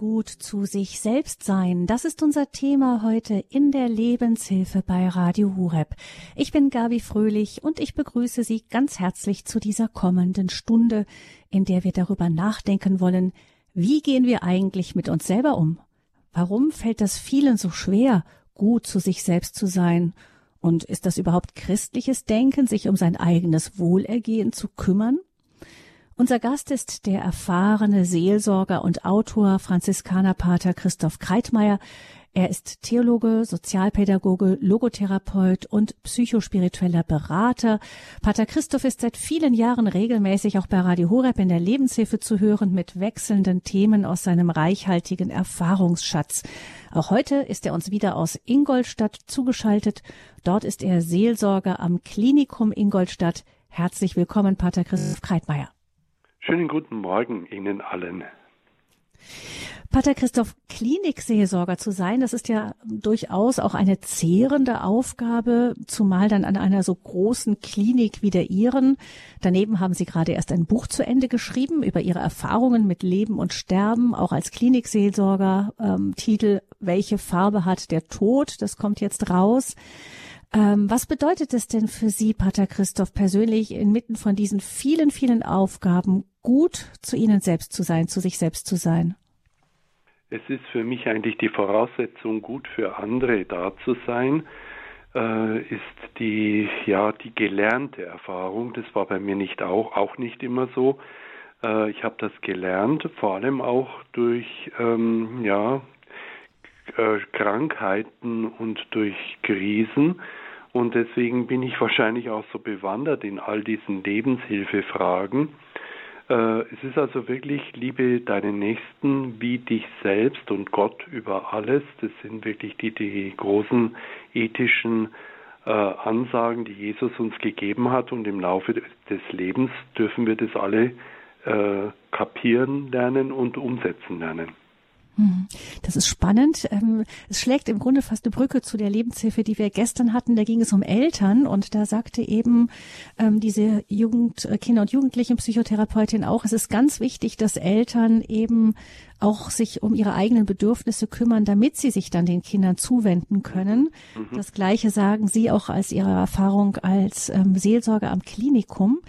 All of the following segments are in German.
gut zu sich selbst sein. Das ist unser Thema heute in der Lebenshilfe bei Radio Hureb. Ich bin Gabi Fröhlich und ich begrüße Sie ganz herzlich zu dieser kommenden Stunde, in der wir darüber nachdenken wollen, wie gehen wir eigentlich mit uns selber um? Warum fällt das vielen so schwer, gut zu sich selbst zu sein? Und ist das überhaupt christliches Denken, sich um sein eigenes Wohlergehen zu kümmern? Unser Gast ist der erfahrene Seelsorger und Autor Franziskanerpater Christoph Kreitmeier. Er ist Theologe, Sozialpädagoge, Logotherapeut und psychospiritueller Berater. Pater Christoph ist seit vielen Jahren regelmäßig auch bei Radio Horeb in der Lebenshilfe zu hören mit wechselnden Themen aus seinem reichhaltigen Erfahrungsschatz. Auch heute ist er uns wieder aus Ingolstadt zugeschaltet. Dort ist er Seelsorger am Klinikum Ingolstadt. Herzlich willkommen, Pater Christoph Kreitmeier. Schönen guten Morgen Ihnen allen. Pater Christoph, Klinikseelsorger zu sein, das ist ja durchaus auch eine zehrende Aufgabe, zumal dann an einer so großen Klinik wie der Ihren. Daneben haben Sie gerade erst ein Buch zu Ende geschrieben über Ihre Erfahrungen mit Leben und Sterben, auch als Klinikseelsorger. Ähm, Titel Welche Farbe hat der Tod? Das kommt jetzt raus. Ähm, was bedeutet es denn für Sie, Pater Christoph, persönlich inmitten von diesen vielen, vielen Aufgaben gut zu Ihnen selbst zu sein, zu sich selbst zu sein? Es ist für mich eigentlich die Voraussetzung, gut für andere da zu sein, äh, ist die, ja, die gelernte Erfahrung. Das war bei mir nicht auch, auch nicht immer so. Äh, ich habe das gelernt, vor allem auch durch, ähm, ja, äh, Krankheiten und durch Krisen. Und deswegen bin ich wahrscheinlich auch so bewandert in all diesen Lebenshilfefragen. Äh, es ist also wirklich, liebe deinen Nächsten wie dich selbst und Gott über alles. Das sind wirklich die, die großen ethischen äh, Ansagen, die Jesus uns gegeben hat. Und im Laufe des Lebens dürfen wir das alle äh, kapieren lernen und umsetzen lernen. Hm. Das ist spannend. Ähm, es schlägt im Grunde fast eine Brücke zu der Lebenshilfe, die wir gestern hatten. Da ging es um Eltern und da sagte eben ähm, diese Jugend, äh, Kinder- und Jugendlichen-Psychotherapeutin auch, es ist ganz wichtig, dass Eltern eben auch sich um ihre eigenen Bedürfnisse kümmern, damit sie sich dann den Kindern zuwenden können. Mhm. Das Gleiche sagen Sie auch als Ihre Erfahrung als ähm, Seelsorger am Klinikum.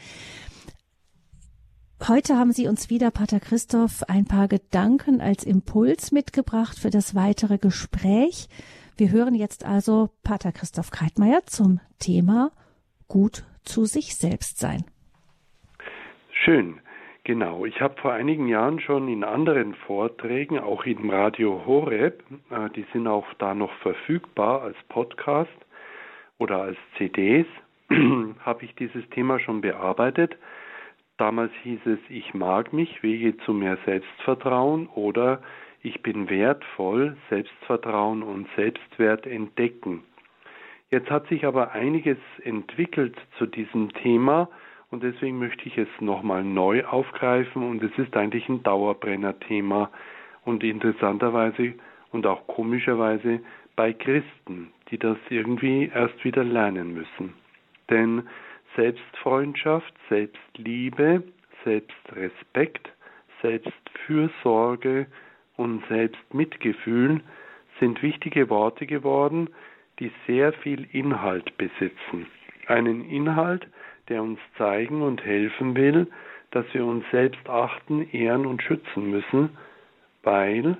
Heute haben Sie uns wieder, Pater Christoph, ein paar Gedanken als Impuls mitgebracht für das weitere Gespräch. Wir hören jetzt also Pater Christoph Kreitmeier zum Thema gut zu sich selbst sein. Schön. Genau, ich habe vor einigen Jahren schon in anderen Vorträgen, auch im Radio Horeb, äh, die sind auch da noch verfügbar als Podcast oder als CDs, habe ich dieses Thema schon bearbeitet. Damals hieß es, ich mag mich, Wege zu mehr Selbstvertrauen oder ich bin wertvoll, Selbstvertrauen und Selbstwert entdecken. Jetzt hat sich aber einiges entwickelt zu diesem Thema und deswegen möchte ich es nochmal neu aufgreifen und es ist eigentlich ein Dauerbrenner-Thema und interessanterweise und auch komischerweise bei Christen, die das irgendwie erst wieder lernen müssen. Denn Selbstfreundschaft, Selbstliebe, Selbstrespekt, Selbstfürsorge und Selbstmitgefühl sind wichtige Worte geworden, die sehr viel Inhalt besitzen. Einen Inhalt, der uns zeigen und helfen will, dass wir uns selbst achten, ehren und schützen müssen, weil,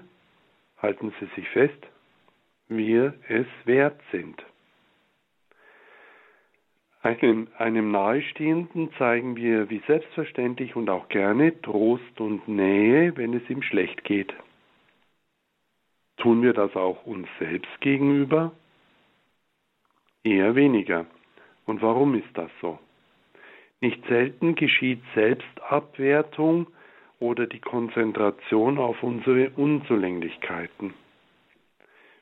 halten Sie sich fest, wir es wert sind. Einem, einem Nahestehenden zeigen wir wie selbstverständlich und auch gerne Trost und Nähe, wenn es ihm schlecht geht. Tun wir das auch uns selbst gegenüber? Eher weniger. Und warum ist das so? Nicht selten geschieht Selbstabwertung oder die Konzentration auf unsere Unzulänglichkeiten.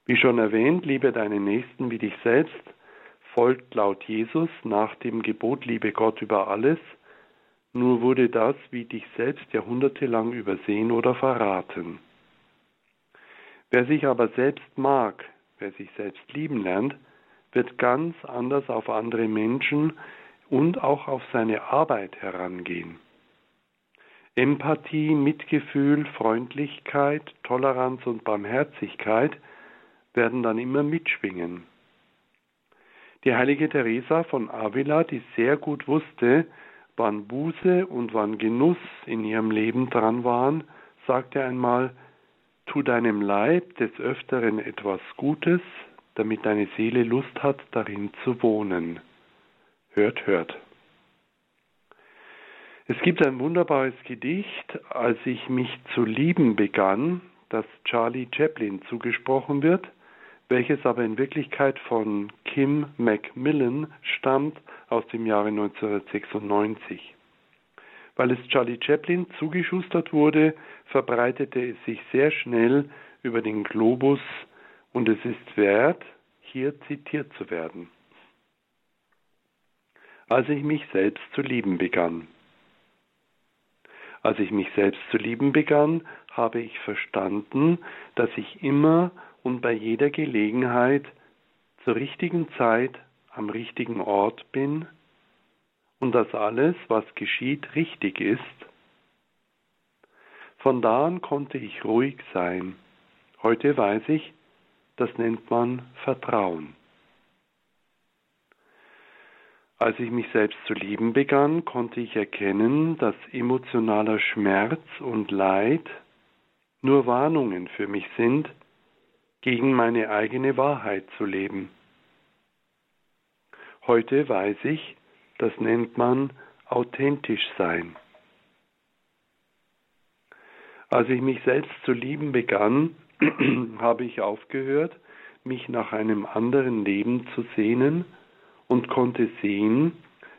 Wie schon erwähnt, liebe deinen Nächsten wie dich selbst, folgt laut Jesus nach dem Gebot Liebe Gott über alles, nur wurde das wie dich selbst jahrhundertelang übersehen oder verraten. Wer sich aber selbst mag, wer sich selbst lieben lernt, wird ganz anders auf andere Menschen und auch auf seine Arbeit herangehen. Empathie, Mitgefühl, Freundlichkeit, Toleranz und Barmherzigkeit werden dann immer mitschwingen. Die heilige Teresa von Avila, die sehr gut wusste, wann Buße und wann Genuss in ihrem Leben dran waren, sagte einmal, tu deinem Leib des Öfteren etwas Gutes, damit deine Seele Lust hat, darin zu wohnen. Hört, hört. Es gibt ein wunderbares Gedicht, als ich mich zu lieben begann, das Charlie Chaplin zugesprochen wird, welches aber in Wirklichkeit von Kim Macmillan stammt aus dem Jahre 1996. Weil es Charlie Chaplin zugeschustert wurde, verbreitete es sich sehr schnell über den Globus und es ist wert, hier zitiert zu werden. Als ich mich selbst zu lieben begann. Als ich mich selbst zu lieben begann, habe ich verstanden, dass ich immer und bei jeder Gelegenheit zur richtigen Zeit am richtigen Ort bin und dass alles, was geschieht, richtig ist. Von da an konnte ich ruhig sein. Heute weiß ich, das nennt man Vertrauen. Als ich mich selbst zu lieben begann, konnte ich erkennen, dass emotionaler Schmerz und Leid nur Warnungen für mich sind, gegen meine eigene Wahrheit zu leben. Heute weiß ich, das nennt man authentisch sein. Als ich mich selbst zu lieben begann, habe ich aufgehört, mich nach einem anderen Leben zu sehnen und konnte sehen,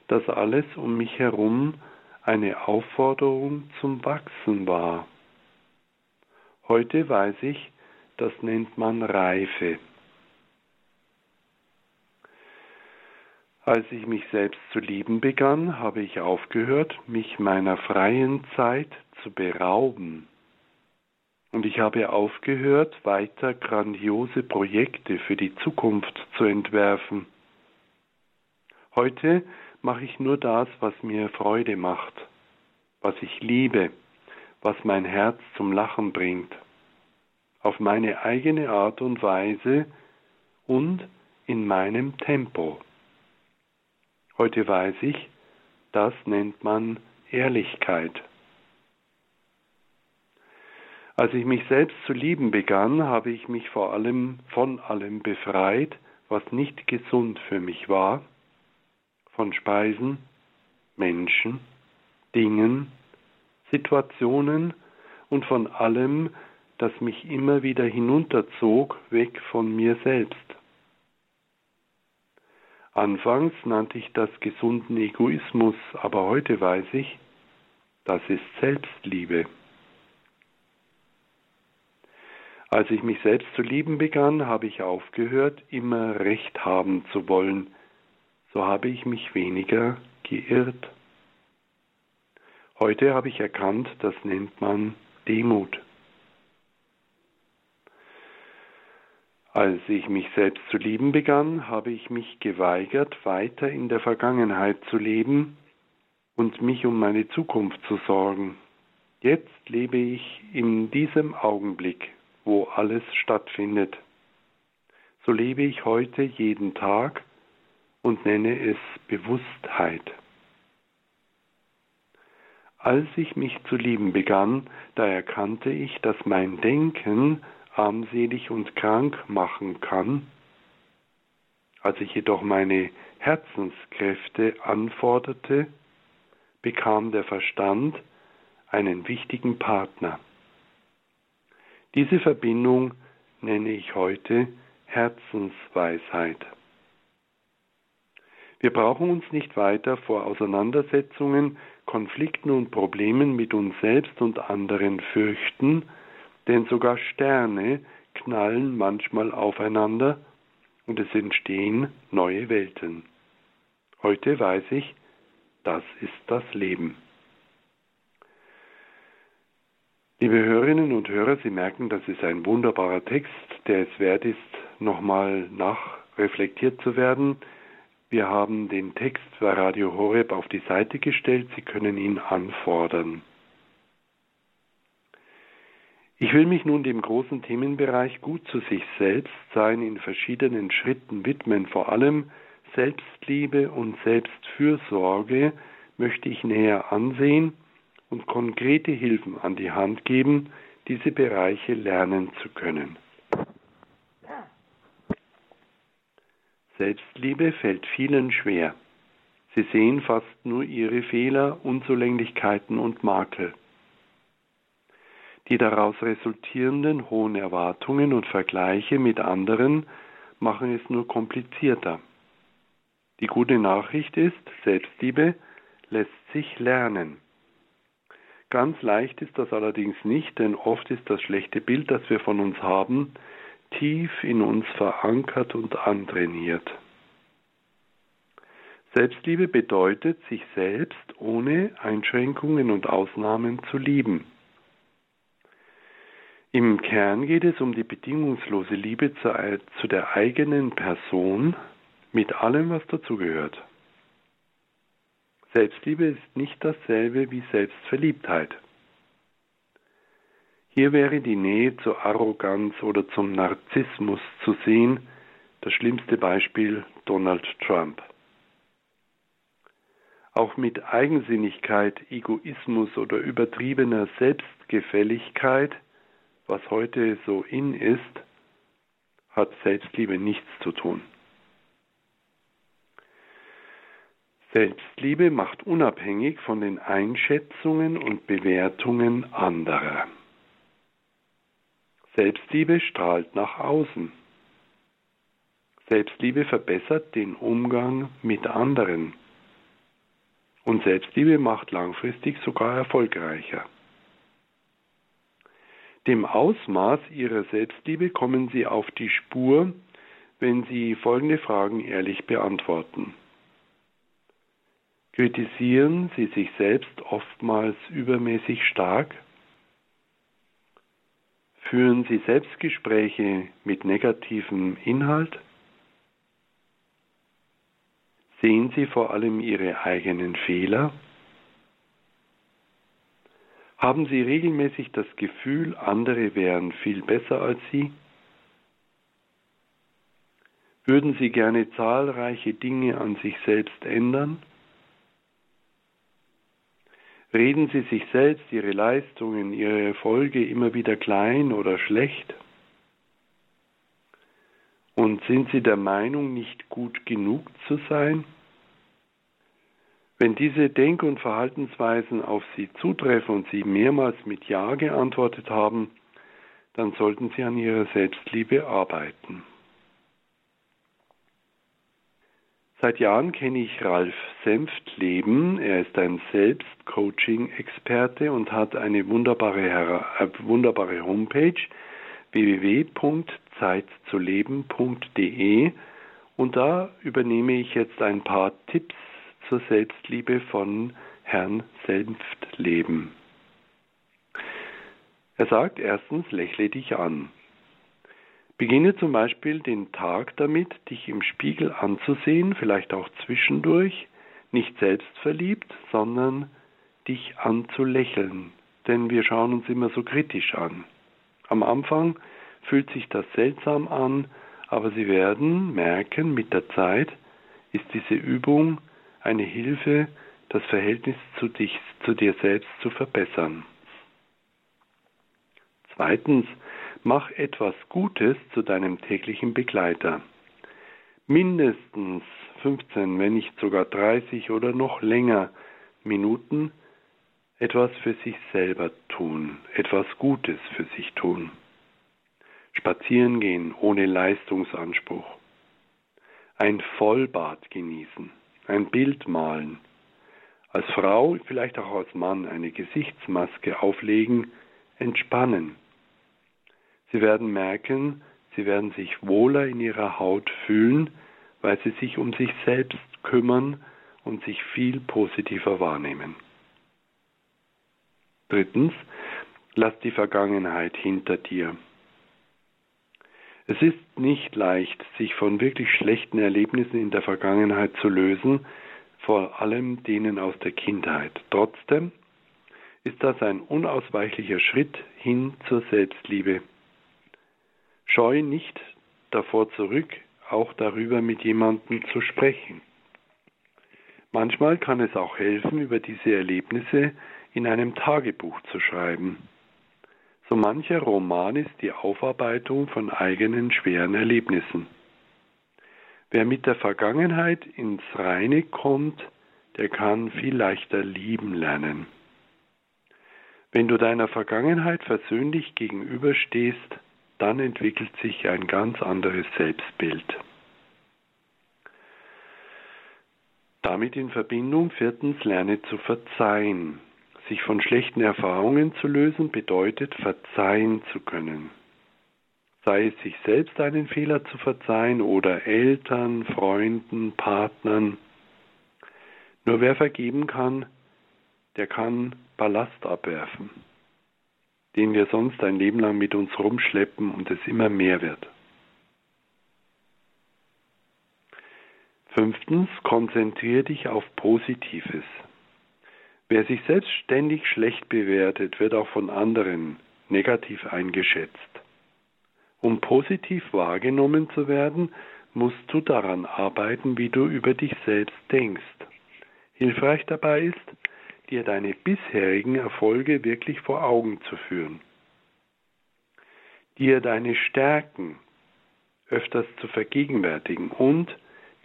dass alles um mich herum eine Aufforderung zum Wachsen war. Heute weiß ich, das nennt man Reife. Als ich mich selbst zu lieben begann, habe ich aufgehört, mich meiner freien Zeit zu berauben. Und ich habe aufgehört, weiter grandiose Projekte für die Zukunft zu entwerfen. Heute mache ich nur das, was mir Freude macht, was ich liebe, was mein Herz zum Lachen bringt auf meine eigene Art und Weise und in meinem Tempo. Heute weiß ich, das nennt man Ehrlichkeit. Als ich mich selbst zu lieben begann, habe ich mich vor allem von allem befreit, was nicht gesund für mich war, von Speisen, Menschen, Dingen, Situationen und von allem, das mich immer wieder hinunterzog, weg von mir selbst. Anfangs nannte ich das gesunden Egoismus, aber heute weiß ich, das ist Selbstliebe. Als ich mich selbst zu lieben begann, habe ich aufgehört, immer Recht haben zu wollen, so habe ich mich weniger geirrt. Heute habe ich erkannt, das nennt man Demut. Als ich mich selbst zu lieben begann, habe ich mich geweigert, weiter in der Vergangenheit zu leben und mich um meine Zukunft zu sorgen. Jetzt lebe ich in diesem Augenblick, wo alles stattfindet. So lebe ich heute jeden Tag und nenne es Bewusstheit. Als ich mich zu lieben begann, da erkannte ich, dass mein Denken armselig und krank machen kann. Als ich jedoch meine Herzenskräfte anforderte, bekam der Verstand einen wichtigen Partner. Diese Verbindung nenne ich heute Herzensweisheit. Wir brauchen uns nicht weiter vor Auseinandersetzungen, Konflikten und Problemen mit uns selbst und anderen fürchten, denn sogar Sterne knallen manchmal aufeinander und es entstehen neue Welten. Heute weiß ich, das ist das Leben. Liebe Hörerinnen und Hörer, Sie merken, das ist ein wunderbarer Text, der es wert ist, nochmal nachreflektiert zu werden. Wir haben den Text bei Radio Horeb auf die Seite gestellt. Sie können ihn anfordern. Ich will mich nun dem großen Themenbereich gut zu sich selbst sein in verschiedenen Schritten widmen, vor allem Selbstliebe und Selbstfürsorge möchte ich näher ansehen und konkrete Hilfen an die Hand geben, diese Bereiche lernen zu können. Selbstliebe fällt vielen schwer. Sie sehen fast nur ihre Fehler, Unzulänglichkeiten und Makel. Die daraus resultierenden hohen Erwartungen und Vergleiche mit anderen machen es nur komplizierter. Die gute Nachricht ist, Selbstliebe lässt sich lernen. Ganz leicht ist das allerdings nicht, denn oft ist das schlechte Bild, das wir von uns haben, tief in uns verankert und antrainiert. Selbstliebe bedeutet, sich selbst ohne Einschränkungen und Ausnahmen zu lieben. Im Kern geht es um die bedingungslose Liebe zu, der eigenen Person mit allem, was dazugehört. Selbstliebe ist nicht dasselbe wie Selbstverliebtheit. Hier wäre die Nähe zur Arroganz oder zum Narzissmus zu sehen, das schlimmste Beispiel Donald Trump. Auch mit Eigensinnigkeit, Egoismus oder übertriebener Selbstgefälligkeit, was heute so in ist, hat Selbstliebe nichts zu tun. Selbstliebe macht unabhängig von den Einschätzungen und Bewertungen anderer. Selbstliebe strahlt nach außen. Selbstliebe verbessert den Umgang mit anderen. Und Selbstliebe macht langfristig sogar erfolgreicher. Dem Ausmaß ihrer Selbstliebe kommen sie auf die Spur, wenn sie folgende Fragen ehrlich beantworten. Kritisieren Sie sich selbst oftmals übermäßig stark? Führen Sie Selbstgespräche mit negativem Inhalt? Sehen Sie vor allem Ihre eigenen Fehler? Haben Sie regelmäßig das Gefühl, andere wären viel besser als Sie? Würden Sie gerne zahlreiche Dinge an sich selbst ändern? Reden Sie sich selbst Ihre Leistungen, Ihre Erfolge immer wieder klein oder schlecht? Und sind Sie der Meinung, nicht gut genug zu sein? Wenn diese Denk- und Verhaltensweisen auf Sie zutreffen und Sie mehrmals mit Ja geantwortet haben, dann sollten Sie an Ihrer Selbstliebe arbeiten. Seit Jahren kenne ich Ralf Senftleben. Er ist ein Selbstcoaching-Experte und hat eine wunderbare, äh, wunderbare Homepage www.zeitzuleben.de und da übernehme ich jetzt ein paar Tipps zur Selbstliebe von Herrn Senftleben. Er sagt erstens, lächle dich an. Beginne zum Beispiel den Tag damit, dich im Spiegel anzusehen, vielleicht auch zwischendurch, nicht selbstverliebt, sondern dich anzulächeln, denn wir schauen uns immer so kritisch an. Am Anfang fühlt sich das seltsam an, aber Sie werden merken, mit der Zeit ist diese Übung eine Hilfe, das Verhältnis zu, dich, zu dir selbst zu verbessern. Zweitens, Mach etwas Gutes zu deinem täglichen Begleiter. Mindestens 15, wenn nicht sogar 30 oder noch länger Minuten etwas für sich selber tun, etwas Gutes für sich tun. Spazieren gehen ohne Leistungsanspruch. Ein Vollbad genießen, ein Bild malen. Als Frau, vielleicht auch als Mann, eine Gesichtsmaske auflegen, entspannen Sie werden merken, sie werden sich wohler in ihrer Haut fühlen, weil sie sich um sich selbst kümmern und sich viel positiver wahrnehmen. Drittens, lass die Vergangenheit hinter dir. Es ist nicht leicht, sich von wirklich schlechten Erlebnissen in der Vergangenheit zu lösen, vor allem denen aus der Kindheit. Trotzdem ist das ein unausweichlicher Schritt hin zur Selbstliebe. Scheu nicht davor zurück, auch darüber mit jemandem zu sprechen. Manchmal kann es auch helfen, über diese Erlebnisse in einem Tagebuch zu schreiben. So mancher Roman ist die Aufarbeitung von eigenen schweren Erlebnissen. Wer mit der Vergangenheit ins Reine kommt, der kann viel leichter lieben lernen. Wenn du deiner Vergangenheit versöhnlich gegenüberstehst, dann entwickelt sich ein ganz anderes Selbstbild. Damit in Verbindung viertens lerne zu verzeihen. Sich von schlechten Erfahrungen zu lösen bedeutet verzeihen zu können. Sei es sich selbst einen Fehler zu verzeihen oder Eltern, Freunden, Partnern. Nur wer vergeben kann, der kann Ballast abwerfen den wir sonst ein Leben lang mit uns rumschleppen und es immer mehr wird. Fünftens, konzentriere dich auf Positives. Wer sich selbst ständig schlecht bewertet, wird auch von anderen negativ eingeschätzt. Um positiv wahrgenommen zu werden, musst du daran arbeiten, wie du über dich selbst denkst. Hilfreich dabei ist, dir deine bisherigen Erfolge wirklich vor Augen zu führen, dir deine Stärken öfters zu vergegenwärtigen und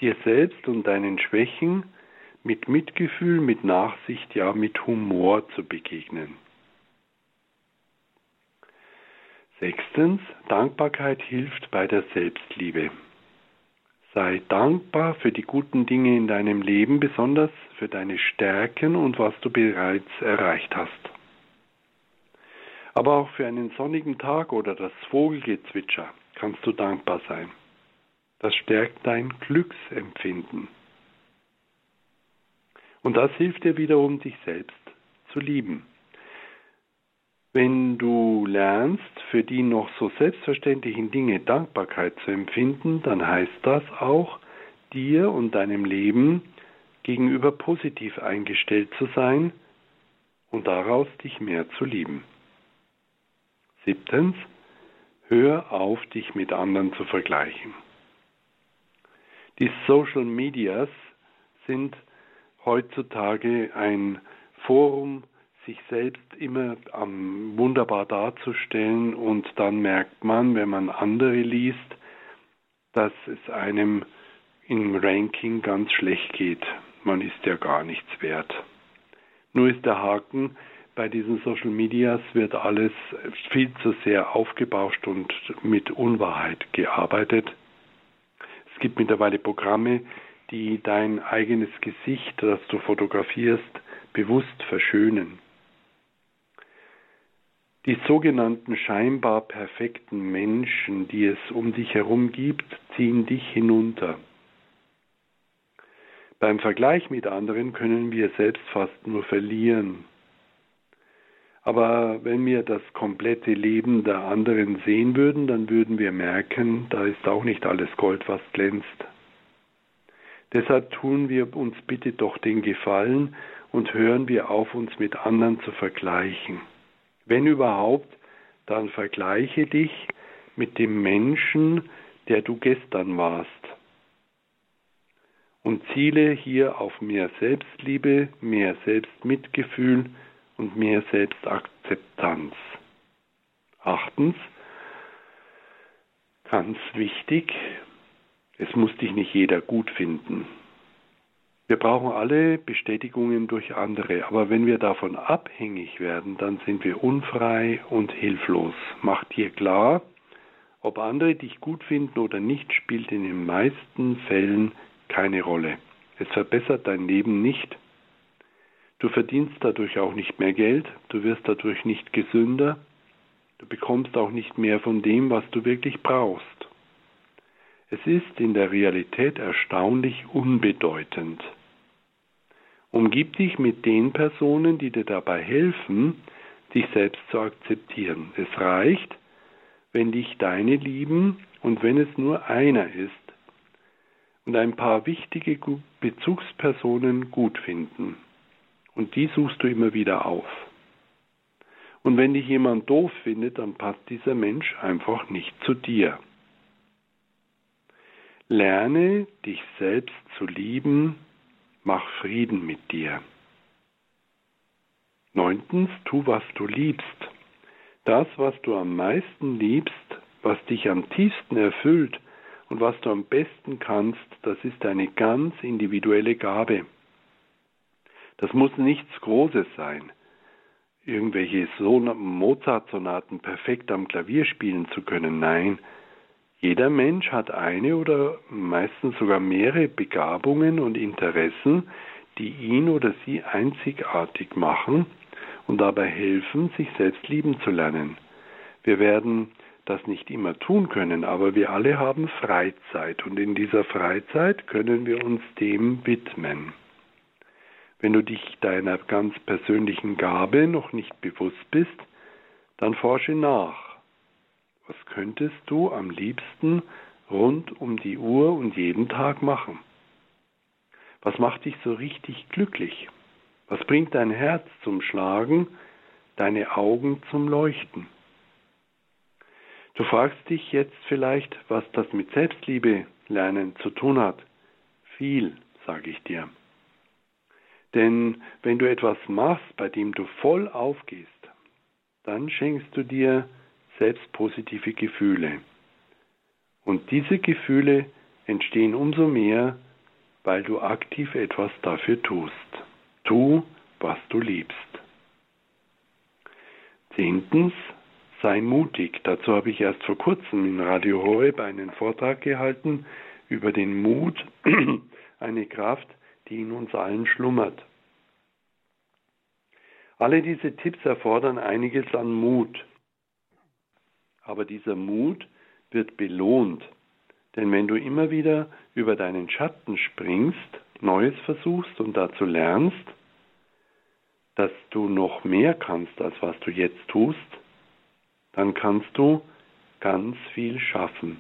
dir selbst und deinen Schwächen mit Mitgefühl, mit Nachsicht, ja mit Humor zu begegnen. Sechstens, Dankbarkeit hilft bei der Selbstliebe. Sei dankbar für die guten Dinge in deinem Leben, besonders für deine Stärken und was du bereits erreicht hast. Aber auch für einen sonnigen Tag oder das Vogelgezwitscher kannst du dankbar sein. Das stärkt dein Glücksempfinden. Und das hilft dir wiederum, dich selbst zu lieben. Wenn du lernst, für die noch so selbstverständlichen Dinge Dankbarkeit zu empfinden, dann heißt das auch, dir und deinem Leben gegenüber positiv eingestellt zu sein und daraus dich mehr zu lieben. Siebtens, hör auf, dich mit anderen zu vergleichen. Die Social Medias sind heutzutage ein Forum sich selbst immer um, wunderbar darzustellen und dann merkt man, wenn man andere liest, dass es einem im Ranking ganz schlecht geht. Man ist ja gar nichts wert. Nur ist der Haken, bei diesen Social Medias wird alles viel zu sehr aufgebauscht und mit Unwahrheit gearbeitet. Es gibt mittlerweile Programme, die dein eigenes Gesicht, das du fotografierst, bewusst verschönen. Die sogenannten scheinbar perfekten Menschen, die es um dich herum gibt, ziehen dich hinunter. Beim Vergleich mit anderen können wir selbst fast nur verlieren. Aber wenn wir das komplette Leben der anderen sehen würden, dann würden wir merken, da ist auch nicht alles Gold, was glänzt. Deshalb tun wir uns bitte doch den Gefallen und hören wir auf, uns mit anderen zu vergleichen. Wenn überhaupt, dann vergleiche dich mit dem Menschen, der du gestern warst. Und ziele hier auf mehr Selbstliebe, mehr Selbstmitgefühl und mehr Selbstakzeptanz. Achtens, ganz wichtig, es muss dich nicht jeder gut finden. Wir brauchen alle Bestätigungen durch andere, aber wenn wir davon abhängig werden, dann sind wir unfrei und hilflos. Mach dir klar, ob andere dich gut finden oder nicht, spielt in den meisten Fällen keine Rolle. Es verbessert dein Leben nicht. Du verdienst dadurch auch nicht mehr Geld, du wirst dadurch nicht gesünder, du bekommst auch nicht mehr von dem, was du wirklich brauchst. Es ist in der Realität erstaunlich unbedeutend. Umgib dich mit den Personen, die dir dabei helfen, dich selbst zu akzeptieren. Es reicht, wenn dich deine lieben und wenn es nur einer ist und ein paar wichtige Bezugspersonen gut finden. Und die suchst du immer wieder auf. Und wenn dich jemand doof findet, dann passt dieser Mensch einfach nicht zu dir. Lerne dich selbst zu lieben, mach Frieden mit dir. Neuntens, tu, was du liebst. Das, was du am meisten liebst, was dich am tiefsten erfüllt und was du am besten kannst, das ist eine ganz individuelle Gabe. Das muss nichts Großes sein irgendwelche Mozart-Sonaten perfekt am Klavier spielen zu können. Nein, jeder Mensch hat eine oder meistens sogar mehrere Begabungen und Interessen, die ihn oder sie einzigartig machen und dabei helfen, sich selbst lieben zu lernen. Wir werden das nicht immer tun können, aber wir alle haben Freizeit und in dieser Freizeit können wir uns dem widmen. Wenn du dich deiner ganz persönlichen Gabe noch nicht bewusst bist, dann forsche nach. Was könntest du am liebsten rund um die Uhr und jeden Tag machen? Was macht dich so richtig glücklich? Was bringt dein Herz zum Schlagen, deine Augen zum Leuchten? Du fragst dich jetzt vielleicht, was das mit Selbstliebe lernen zu tun hat. Viel, sage ich dir. Denn wenn du etwas machst, bei dem du voll aufgehst, dann schenkst du dir selbst positive Gefühle. Und diese Gefühle entstehen umso mehr, weil du aktiv etwas dafür tust. Tu, was du liebst. Zehntens, sei mutig. Dazu habe ich erst vor kurzem in Radio Horeb einen Vortrag gehalten über den Mut, eine Kraft, die in uns allen schlummert. Alle diese Tipps erfordern einiges an Mut. Aber dieser Mut wird belohnt. Denn wenn du immer wieder über deinen Schatten springst, Neues versuchst und dazu lernst, dass du noch mehr kannst, als was du jetzt tust, dann kannst du ganz viel schaffen.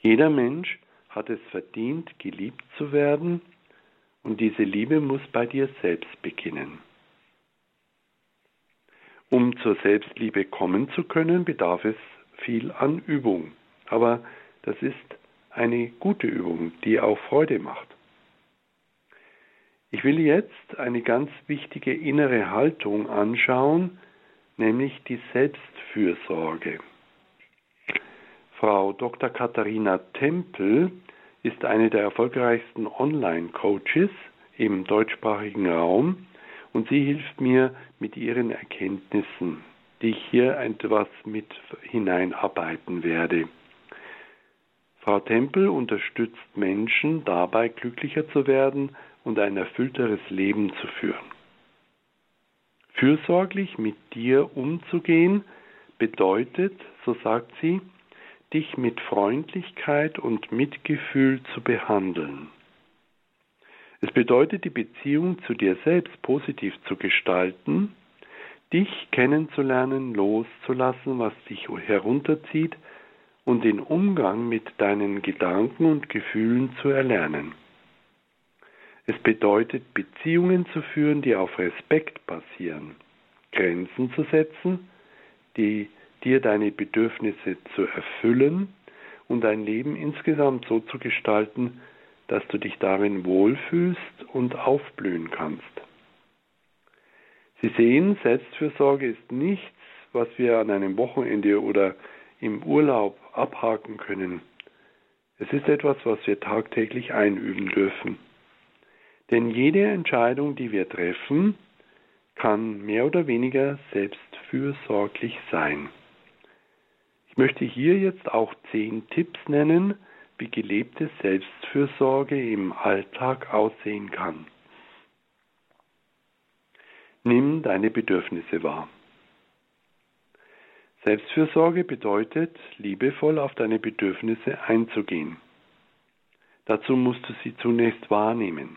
Jeder Mensch hat es verdient, geliebt zu werden, und diese Liebe muss bei dir selbst beginnen. Um zur Selbstliebe kommen zu können, bedarf es viel an Übung. Aber das ist eine gute Übung, die auch Freude macht. Ich will jetzt eine ganz wichtige innere Haltung anschauen, nämlich die Selbstfürsorge. Frau Dr. Katharina Tempel ist eine der erfolgreichsten Online-Coaches im deutschsprachigen Raum und sie hilft mir mit ihren Erkenntnissen, die ich hier etwas mit hineinarbeiten werde. Frau Tempel unterstützt Menschen dabei, glücklicher zu werden und ein erfüllteres Leben zu führen. Fürsorglich mit dir umzugehen bedeutet, so sagt sie, dich mit Freundlichkeit und Mitgefühl zu behandeln. Es bedeutet, die Beziehung zu dir selbst positiv zu gestalten, dich kennenzulernen, loszulassen, was dich herunterzieht und den Umgang mit deinen Gedanken und Gefühlen zu erlernen. Es bedeutet, Beziehungen zu führen, die auf Respekt basieren, Grenzen zu setzen, die dir deine Bedürfnisse zu erfüllen und dein Leben insgesamt so zu gestalten, dass du dich darin wohlfühlst und aufblühen kannst. Sie sehen, Selbstfürsorge ist nichts, was wir an einem Wochenende oder im Urlaub abhaken können. Es ist etwas, was wir tagtäglich einüben dürfen. Denn jede Entscheidung, die wir treffen, kann mehr oder weniger selbstfürsorglich sein. Ich möchte hier jetzt auch zehn Tipps nennen, wie gelebte Selbstfürsorge im Alltag aussehen kann. Nimm deine Bedürfnisse wahr. Selbstfürsorge bedeutet, liebevoll auf deine Bedürfnisse einzugehen. Dazu musst du sie zunächst wahrnehmen.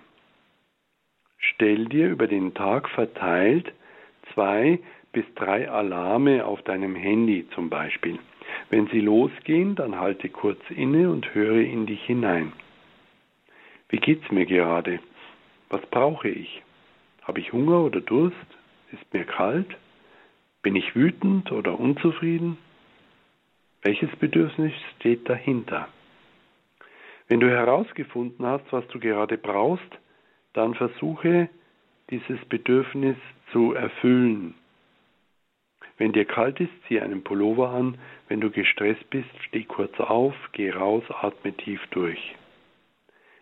Stell dir über den Tag verteilt zwei bis drei Alarme auf deinem Handy zum Beispiel. Wenn sie losgehen, dann halte kurz inne und höre in dich hinein. Wie geht's mir gerade? Was brauche ich? Habe ich Hunger oder Durst? Ist mir kalt? Bin ich wütend oder unzufrieden? Welches Bedürfnis steht dahinter? Wenn du herausgefunden hast, was du gerade brauchst, dann versuche dieses Bedürfnis zu erfüllen. Wenn dir kalt ist, zieh einen Pullover an. Wenn du gestresst bist, steh kurz auf, geh raus, atme tief durch.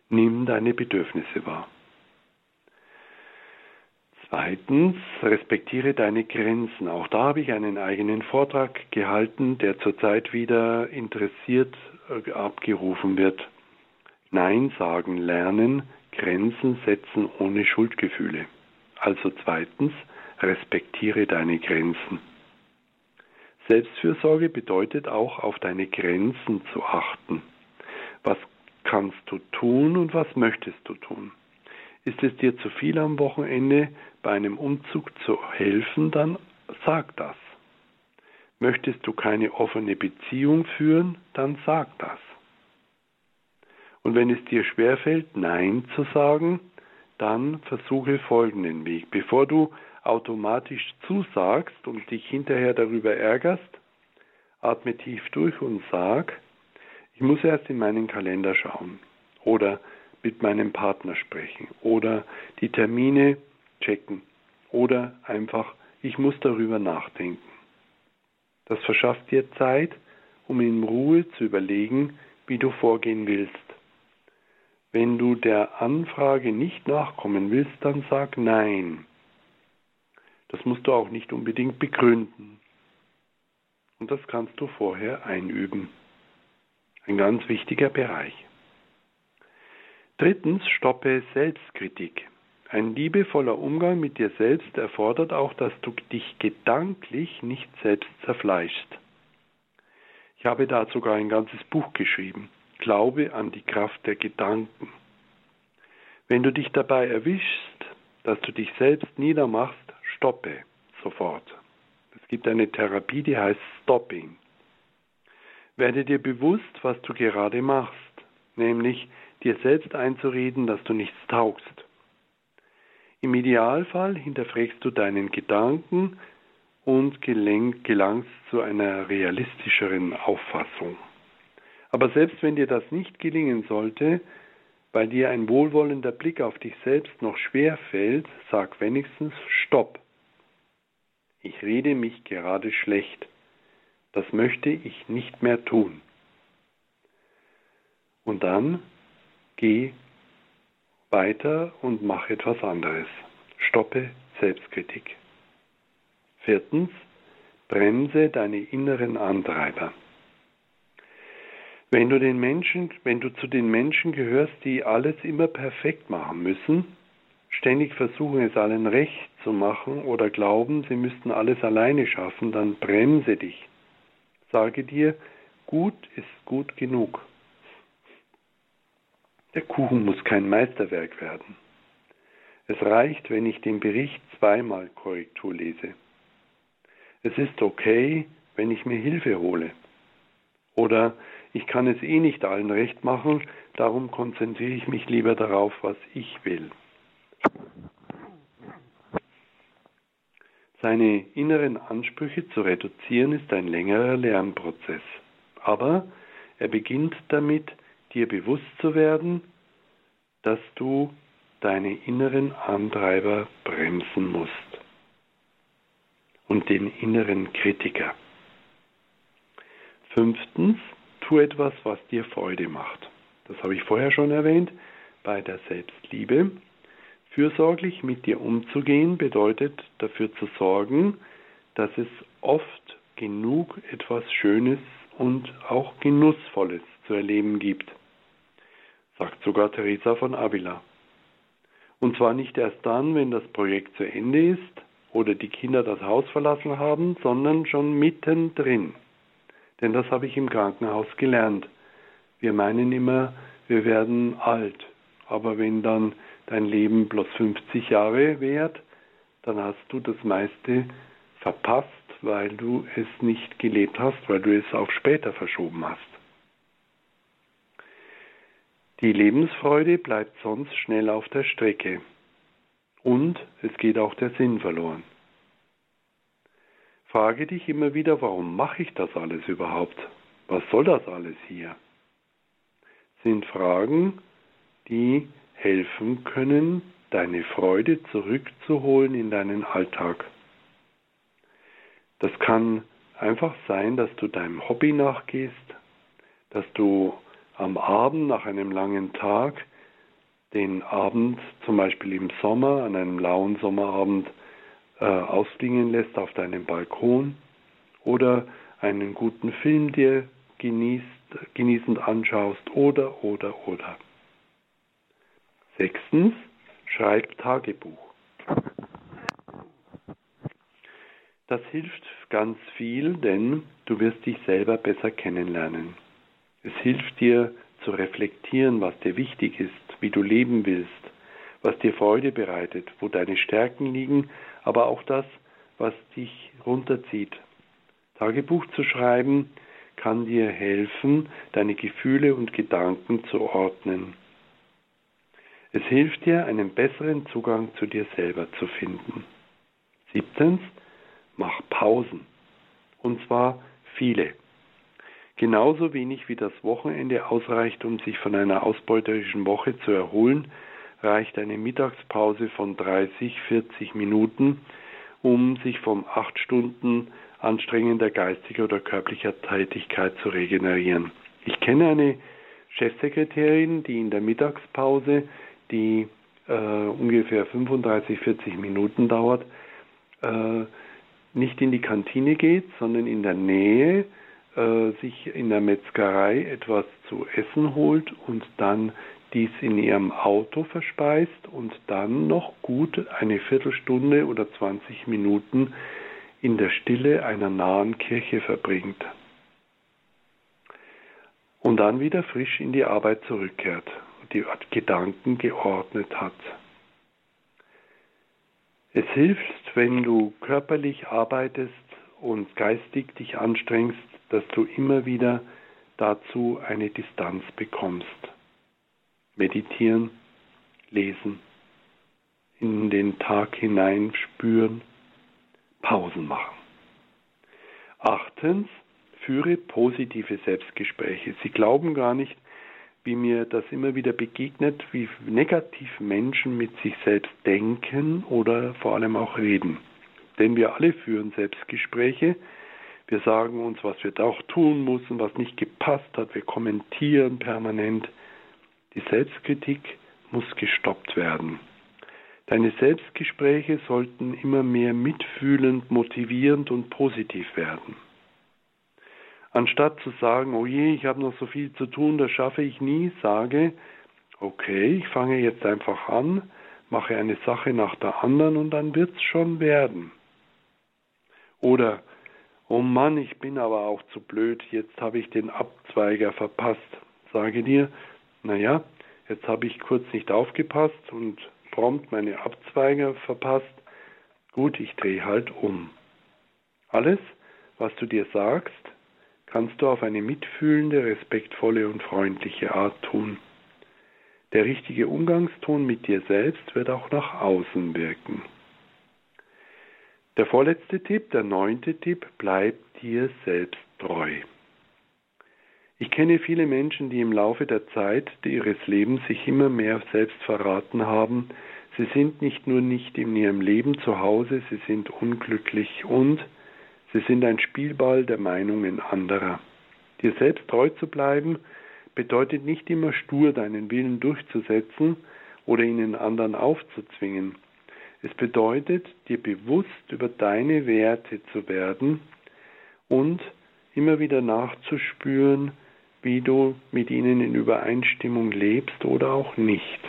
Nimm deine Bedürfnisse wahr. Zweitens, respektiere deine Grenzen. Auch da habe ich einen eigenen Vortrag gehalten, der zurzeit wieder interessiert äh, abgerufen wird. Nein sagen lernen, Grenzen setzen ohne Schuldgefühle. Also zweitens, respektiere deine Grenzen. Selbstfürsorge bedeutet auch auf deine Grenzen zu achten. Was kannst du tun und was möchtest du tun? Ist es dir zu viel am Wochenende bei einem Umzug zu helfen, dann sag das. Möchtest du keine offene Beziehung führen, dann sag das. Und wenn es dir schwerfällt, Nein zu sagen, dann versuche folgenden Weg. Bevor du automatisch zusagst und dich hinterher darüber ärgerst, atme tief durch und sag, ich muss erst in meinen Kalender schauen oder mit meinem Partner sprechen oder die Termine checken oder einfach, ich muss darüber nachdenken. Das verschafft dir Zeit, um in Ruhe zu überlegen, wie du vorgehen willst. Wenn du der Anfrage nicht nachkommen willst, dann sag Nein. Das musst du auch nicht unbedingt begründen. Und das kannst du vorher einüben. Ein ganz wichtiger Bereich. Drittens, stoppe Selbstkritik. Ein liebevoller Umgang mit dir selbst erfordert auch, dass du dich gedanklich nicht selbst zerfleischst. Ich habe da sogar ein ganzes Buch geschrieben. Glaube an die Kraft der Gedanken. Wenn du dich dabei erwischst, dass du dich selbst niedermachst, stoppe sofort. Es gibt eine Therapie, die heißt Stopping. Werde dir bewusst, was du gerade machst, nämlich dir selbst einzureden, dass du nichts taugst. Im Idealfall hinterfragst du deinen Gedanken und gelangst zu einer realistischeren Auffassung. Aber selbst wenn dir das nicht gelingen sollte, weil dir ein wohlwollender Blick auf dich selbst noch schwer fällt, sag wenigstens Stopp. Ich rede mich gerade schlecht. Das möchte ich nicht mehr tun. Und dann geh weiter und mach etwas anderes. Stoppe Selbstkritik. Viertens, bremse deine inneren Antreiber. Wenn du den Menschen, wenn du zu den Menschen gehörst, die alles immer perfekt machen müssen, ständig versuchen es allen recht zu machen oder glauben, sie müssten alles alleine schaffen, dann bremse dich. Sage dir, gut ist gut genug. Der Kuchen muss kein Meisterwerk werden. Es reicht, wenn ich den Bericht zweimal Korrektur lese. Es ist okay, wenn ich mir Hilfe hole. Oder ich kann es eh nicht allen recht machen, darum konzentriere ich mich lieber darauf, was ich will. Seine inneren Ansprüche zu reduzieren ist ein längerer Lernprozess. Aber er beginnt damit, dir bewusst zu werden, dass du deine inneren Antreiber bremsen musst und den inneren Kritiker. Fünftens, tu etwas, was dir Freude macht. Das habe ich vorher schon erwähnt bei der Selbstliebe. Fürsorglich mit dir umzugehen bedeutet dafür zu sorgen, dass es oft genug etwas Schönes und auch Genussvolles zu erleben gibt, sagt sogar Teresa von Avila. Und zwar nicht erst dann, wenn das Projekt zu Ende ist oder die Kinder das Haus verlassen haben, sondern schon mittendrin. Denn das habe ich im Krankenhaus gelernt. Wir meinen immer, wir werden alt. Aber wenn dann dein Leben bloß 50 Jahre währt, dann hast du das meiste verpasst, weil du es nicht gelebt hast, weil du es auf später verschoben hast. Die Lebensfreude bleibt sonst schnell auf der Strecke und es geht auch der Sinn verloren. Frage dich immer wieder, warum mache ich das alles überhaupt? Was soll das alles hier? Sind Fragen, die helfen können, deine Freude zurückzuholen in deinen Alltag. Das kann einfach sein, dass du deinem Hobby nachgehst, dass du am Abend nach einem langen Tag den Abend zum Beispiel im Sommer, an einem lauen Sommerabend, äh, ausklingen lässt auf deinem Balkon oder einen guten Film dir genießt, genießend anschaust oder, oder, oder. Sechstens, schreib Tagebuch. Das hilft ganz viel, denn du wirst dich selber besser kennenlernen. Es hilft dir zu reflektieren, was dir wichtig ist, wie du leben willst, was dir Freude bereitet, wo deine Stärken liegen, aber auch das, was dich runterzieht. Tagebuch zu schreiben kann dir helfen, deine Gefühle und Gedanken zu ordnen. Es hilft dir, einen besseren Zugang zu dir selber zu finden. Siebtens, mach Pausen. Und zwar viele. Genauso wenig wie das Wochenende ausreicht, um sich von einer ausbeuterischen Woche zu erholen, reicht eine Mittagspause von 30, 40 Minuten, um sich von acht Stunden anstrengender geistiger oder körperlicher Tätigkeit zu regenerieren. Ich kenne eine Chefsekretärin, die in der Mittagspause, die äh, ungefähr 35, 40 Minuten dauert, äh, nicht in die Kantine geht, sondern in der Nähe äh, sich in der Metzgerei etwas zu essen holt und dann dies in ihrem Auto verspeist und dann noch gut eine Viertelstunde oder 20 Minuten in der Stille einer nahen Kirche verbringt. Und dann wieder frisch in die Arbeit zurückkehrt die Gedanken geordnet hat. Es hilft, wenn du körperlich arbeitest und geistig dich anstrengst, dass du immer wieder dazu eine Distanz bekommst. Meditieren, lesen, in den Tag hinein spüren, Pausen machen. Achtens, führe positive Selbstgespräche. Sie glauben gar nicht, wie mir das immer wieder begegnet, wie negativ Menschen mit sich selbst denken oder vor allem auch reden. Denn wir alle führen Selbstgespräche, wir sagen uns, was wir auch tun müssen, was nicht gepasst hat. Wir kommentieren permanent. Die Selbstkritik muss gestoppt werden. Deine Selbstgespräche sollten immer mehr mitfühlend, motivierend und positiv werden. Anstatt zu sagen, oh je, ich habe noch so viel zu tun, das schaffe ich nie, sage, okay, ich fange jetzt einfach an, mache eine Sache nach der anderen und dann wird es schon werden. Oder Oh Mann, ich bin aber auch zu blöd, jetzt habe ich den Abzweiger verpasst. Sage dir, naja, jetzt habe ich kurz nicht aufgepasst und prompt meine Abzweiger verpasst. Gut, ich drehe halt um. Alles, was du dir sagst, kannst du auf eine mitfühlende, respektvolle und freundliche Art tun. Der richtige Umgangston mit dir selbst wird auch nach außen wirken. Der vorletzte Tipp, der neunte Tipp, bleib dir selbst treu. Ich kenne viele Menschen, die im Laufe der Zeit ihres Lebens sich immer mehr selbst verraten haben. Sie sind nicht nur nicht in ihrem Leben zu Hause, sie sind unglücklich und sie sind ein Spielball der Meinungen anderer. Dir selbst treu zu bleiben bedeutet nicht immer stur deinen Willen durchzusetzen oder ihn anderen aufzuzwingen. Es bedeutet, dir bewusst über deine Werte zu werden und immer wieder nachzuspüren, wie du mit ihnen in Übereinstimmung lebst oder auch nicht.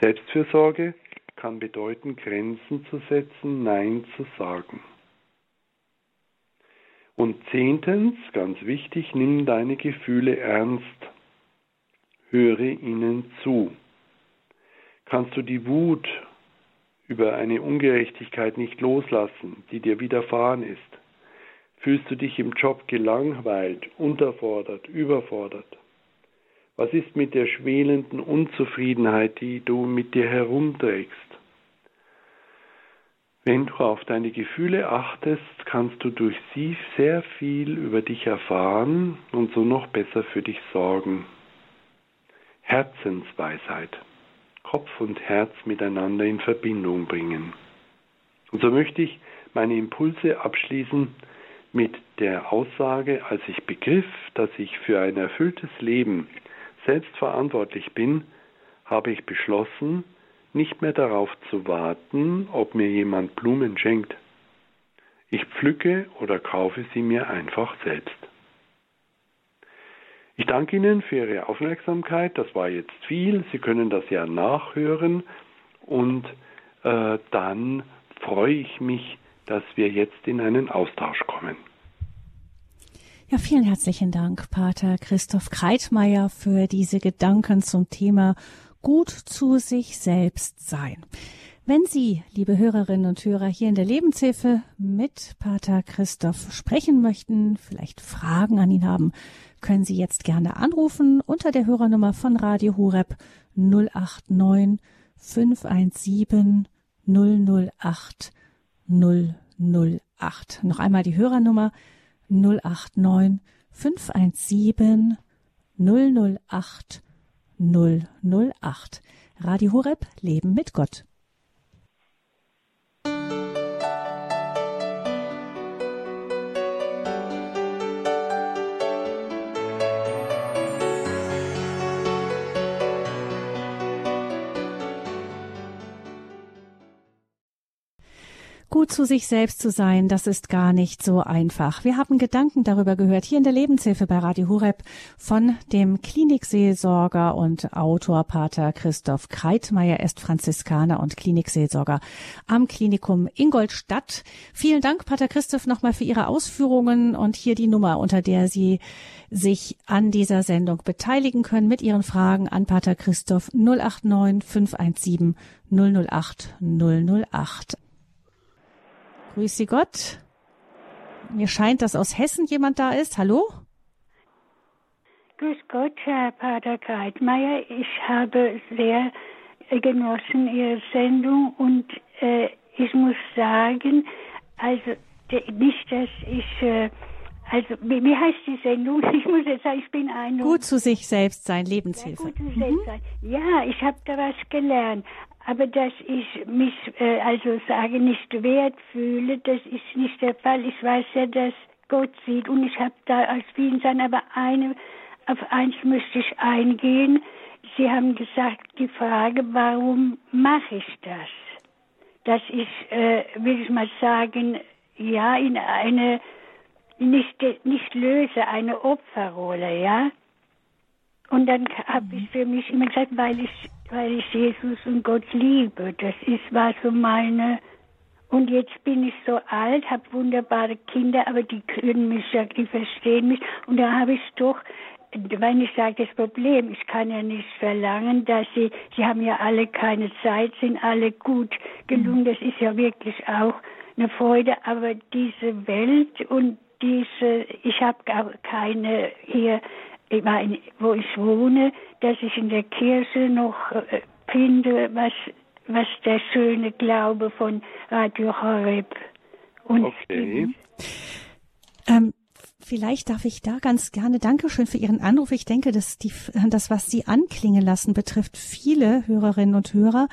Selbstfürsorge kann bedeuten, Grenzen zu setzen, Nein zu sagen. Und zehntens, ganz wichtig, nimm deine Gefühle ernst. Höre ihnen zu. Kannst du die Wut über eine Ungerechtigkeit nicht loslassen, die dir widerfahren ist? Fühlst du dich im Job gelangweilt, unterfordert, überfordert? Was ist mit der schwelenden Unzufriedenheit, die du mit dir herumträgst? Wenn du auf deine Gefühle achtest, kannst du durch sie sehr viel über dich erfahren und so noch besser für dich sorgen. Herzensweisheit. Kopf und Herz miteinander in Verbindung bringen. Und so möchte ich meine Impulse abschließen mit der Aussage, als ich begriff, dass ich für ein erfülltes Leben selbst verantwortlich bin, habe ich beschlossen, nicht mehr darauf zu warten, ob mir jemand Blumen schenkt. Ich pflücke oder kaufe sie mir einfach selbst. Ich danke Ihnen für Ihre Aufmerksamkeit. Das war jetzt viel. Sie können das ja nachhören. Und äh, dann freue ich mich, dass wir jetzt in einen Austausch kommen. Ja, vielen herzlichen Dank, Pater Christoph Kreitmeier, für diese Gedanken zum Thema gut zu sich selbst sein. Wenn Sie, liebe Hörerinnen und Hörer, hier in der Lebenshilfe mit Pater Christoph sprechen möchten, vielleicht Fragen an ihn haben, können Sie jetzt gerne anrufen unter der Hörernummer von Radio Horeb 089 517 008 008. Noch einmal die Hörernummer 089 517 008 008. Radio Horeb Leben mit Gott. Gut zu sich selbst zu sein, das ist gar nicht so einfach. Wir haben Gedanken darüber gehört hier in der Lebenshilfe bei Radio Hureb von dem Klinikseelsorger und Autor Pater Christoph Kreitmeier. Er ist Franziskaner und Klinikseelsorger am Klinikum Ingolstadt. Vielen Dank, Pater Christoph, nochmal für Ihre Ausführungen und hier die Nummer, unter der Sie sich an dieser Sendung beteiligen können mit Ihren Fragen an Pater Christoph 089 517 008 008. Grüß Sie Gott. Mir scheint, dass aus Hessen jemand da ist. Hallo? Grüß Gott, Herr Pater Kreitmeier. Ich habe sehr genossen Ihre Sendung und äh, ich muss sagen, also nicht, dass ich, äh, also wie, wie, heißt die Sendung? Ich muss jetzt sagen, ich bin ein Gut zu sich selbst sein, Lebenshilfe. Ja, gut zu mhm. selbst sein. Ja, ich habe da was gelernt. Aber dass ich mich, äh, also sage, nicht wert fühle, das ist nicht der Fall. Ich weiß ja, dass Gott sieht und ich habe da als vielen sein, aber eine, auf eins möchte ich eingehen. Sie haben gesagt, die Frage, warum mache ich das? Dass ich, äh, will ich mal sagen, ja, in eine, nicht, nicht löse, eine Opferrolle, ja. Und dann habe ich für mich immer gesagt, weil ich weil ich Jesus und Gott liebe. Das ist, war so meine. Und jetzt bin ich so alt, habe wunderbare Kinder, aber die können mich ja, die verstehen mich. Und da habe ich doch, wenn ich sage, das Problem, ich kann ja nicht verlangen, dass sie, sie haben ja alle keine Zeit, sind alle gut gelungen. Das ist ja wirklich auch eine Freude. Aber diese Welt und diese, ich habe keine hier wo ich wohne, dass ich in der Kirche noch äh, finde, was, was der schöne Glaube von Radio Horeb uns okay. Ähm, vielleicht darf ich da ganz gerne Dankeschön für Ihren Anruf. Ich denke, dass die, das, was Sie anklingen lassen, betrifft viele Hörerinnen und Hörer.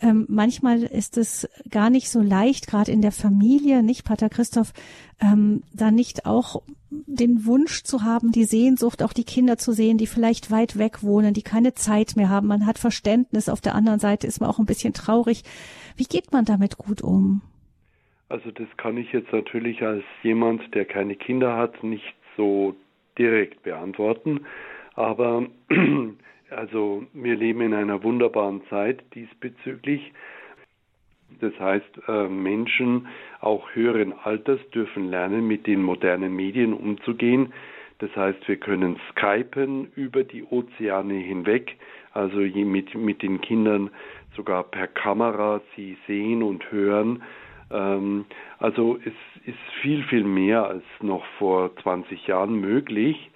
Ähm, manchmal ist es gar nicht so leicht, gerade in der Familie, nicht, Pater Christoph, ähm, da nicht auch den Wunsch zu haben, die Sehnsucht, auch die Kinder zu sehen, die vielleicht weit weg wohnen, die keine Zeit mehr haben. Man hat Verständnis. Auf der anderen Seite ist man auch ein bisschen traurig. Wie geht man damit gut um? Also das kann ich jetzt natürlich als jemand, der keine Kinder hat, nicht so direkt beantworten. Aber also wir leben in einer wunderbaren Zeit diesbezüglich. Das heißt, äh, Menschen auch höheren Alters dürfen lernen, mit den modernen Medien umzugehen. Das heißt, wir können skypen über die Ozeane hinweg, also mit, mit den Kindern sogar per Kamera sie sehen und hören. Ähm, also es ist viel, viel mehr als noch vor 20 Jahren möglich.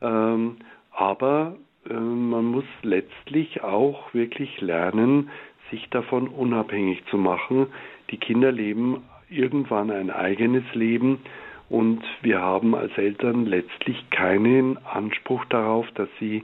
Ähm, aber äh, man muss letztlich auch wirklich lernen, sich davon unabhängig zu machen. Die Kinder leben irgendwann ein eigenes Leben und wir haben als Eltern letztlich keinen Anspruch darauf, dass sie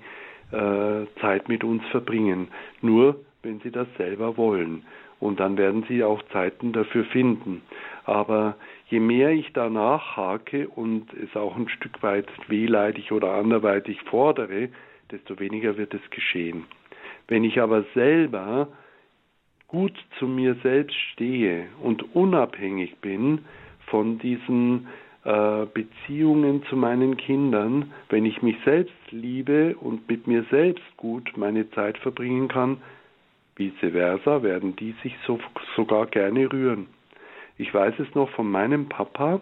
äh, Zeit mit uns verbringen. Nur wenn sie das selber wollen. Und dann werden sie auch Zeiten dafür finden. Aber je mehr ich danach hake und es auch ein Stück weit wehleidig oder anderweitig fordere, desto weniger wird es geschehen. Wenn ich aber selber gut zu mir selbst stehe und unabhängig bin von diesen äh, Beziehungen zu meinen Kindern, wenn ich mich selbst liebe und mit mir selbst gut meine Zeit verbringen kann, vice versa, werden die sich so, sogar gerne rühren. Ich weiß es noch von meinem Papa.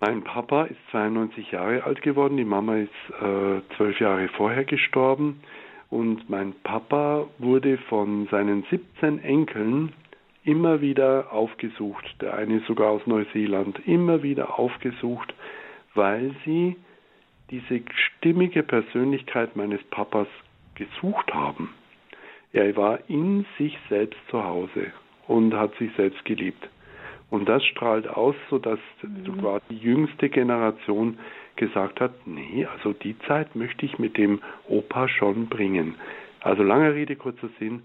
Mein Papa ist 92 Jahre alt geworden, die Mama ist äh, zwölf Jahre vorher gestorben und mein Papa wurde von seinen 17 Enkeln immer wieder aufgesucht, der eine sogar aus Neuseeland, immer wieder aufgesucht, weil sie diese stimmige Persönlichkeit meines Papas gesucht haben. Er war in sich selbst zu Hause und hat sich selbst geliebt. Und das strahlt aus, sodass mhm. sogar die jüngste Generation gesagt hat, nee, also die Zeit möchte ich mit dem Opa schon bringen. Also lange Rede, kurzer Sinn,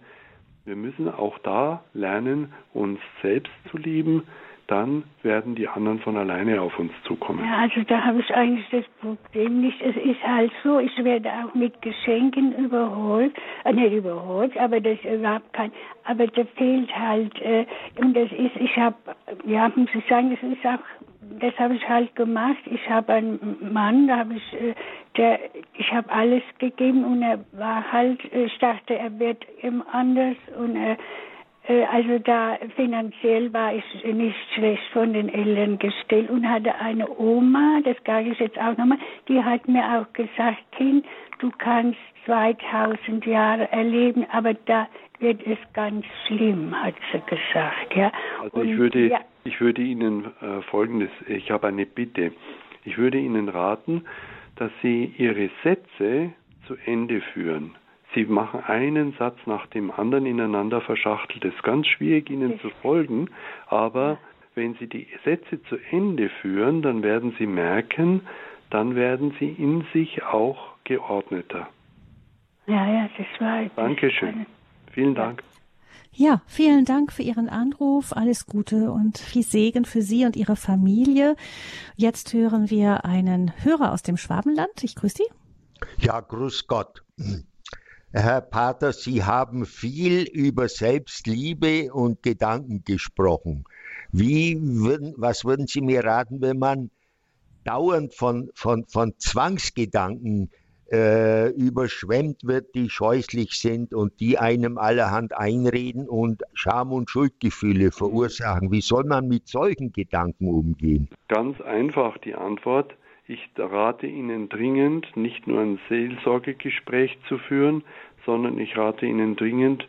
wir müssen auch da lernen, uns selbst zu lieben, dann werden die anderen von alleine auf uns zukommen. Ja, also da habe ich eigentlich das Problem nicht. Es ist halt so, ich werde auch mit Geschenken überholt, äh, nicht überholt, aber das überhaupt kein, aber da fehlt halt, äh, und das ist, ich habe, ja, muss ich sagen, das ist auch das habe ich halt gemacht. Ich habe einen Mann, da habe ich, äh, der, ich habe alles gegeben und er war halt, äh, ich dachte, er wird immer anders und er, also da finanziell war ich nicht schlecht von den Eltern gestellt und hatte eine Oma, das sage ich jetzt auch nochmal, die hat mir auch gesagt, Kind, du kannst 2000 Jahre erleben, aber da wird es ganz schlimm, hat sie gesagt. Ja. Also ich würde, ja. ich würde Ihnen äh, Folgendes, ich habe eine Bitte. Ich würde Ihnen raten, dass Sie Ihre Sätze zu Ende führen. Sie machen einen Satz nach dem anderen ineinander verschachtelt. Es ist ganz schwierig, Ihnen zu folgen, aber wenn Sie die Sätze zu Ende führen, dann werden Sie merken, dann werden Sie in sich auch geordneter. Ja, ja, das war. Dankeschön. Vielen Dank. Ja, vielen Dank für Ihren Anruf. Alles Gute und viel Segen für Sie und Ihre Familie. Jetzt hören wir einen Hörer aus dem Schwabenland. Ich grüße Sie. Ja, grüß Gott. Herr Pater, Sie haben viel über Selbstliebe und Gedanken gesprochen. Wie würden, was würden Sie mir raten, wenn man dauernd von, von, von Zwangsgedanken äh, überschwemmt wird, die scheußlich sind und die einem allerhand einreden und Scham- und Schuldgefühle verursachen. Wie soll man mit solchen Gedanken umgehen? Ganz einfach die Antwort. Ich rate Ihnen dringend, nicht nur ein Seelsorgegespräch zu führen, sondern ich rate Ihnen dringend,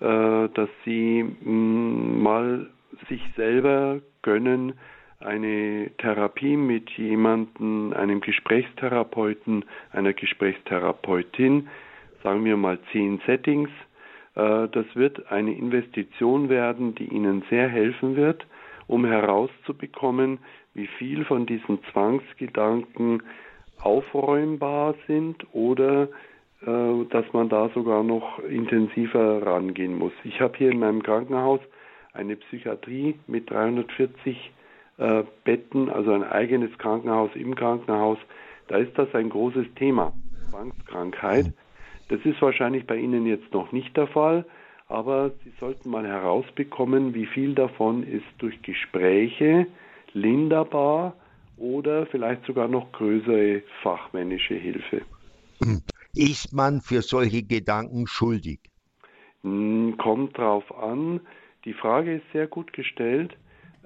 äh, dass Sie mm, mal sich selber gönnen, eine Therapie mit jemandem, einem Gesprächstherapeuten, einer Gesprächstherapeutin, sagen wir mal zehn Settings. Äh, das wird eine Investition werden, die Ihnen sehr helfen wird, um herauszubekommen, wie viel von diesen Zwangsgedanken aufräumbar sind oder äh, dass man da sogar noch intensiver rangehen muss. Ich habe hier in meinem Krankenhaus eine Psychiatrie mit 340 äh, Betten, also ein eigenes Krankenhaus im Krankenhaus, da ist das ein großes Thema, Zwangskrankheit. Das ist wahrscheinlich bei Ihnen jetzt noch nicht der Fall, aber Sie sollten mal herausbekommen, wie viel davon ist durch Gespräche linderbar oder vielleicht sogar noch größere fachmännische Hilfe. Ist man für solche Gedanken schuldig? Hm, kommt drauf an. Die Frage ist sehr gut gestellt.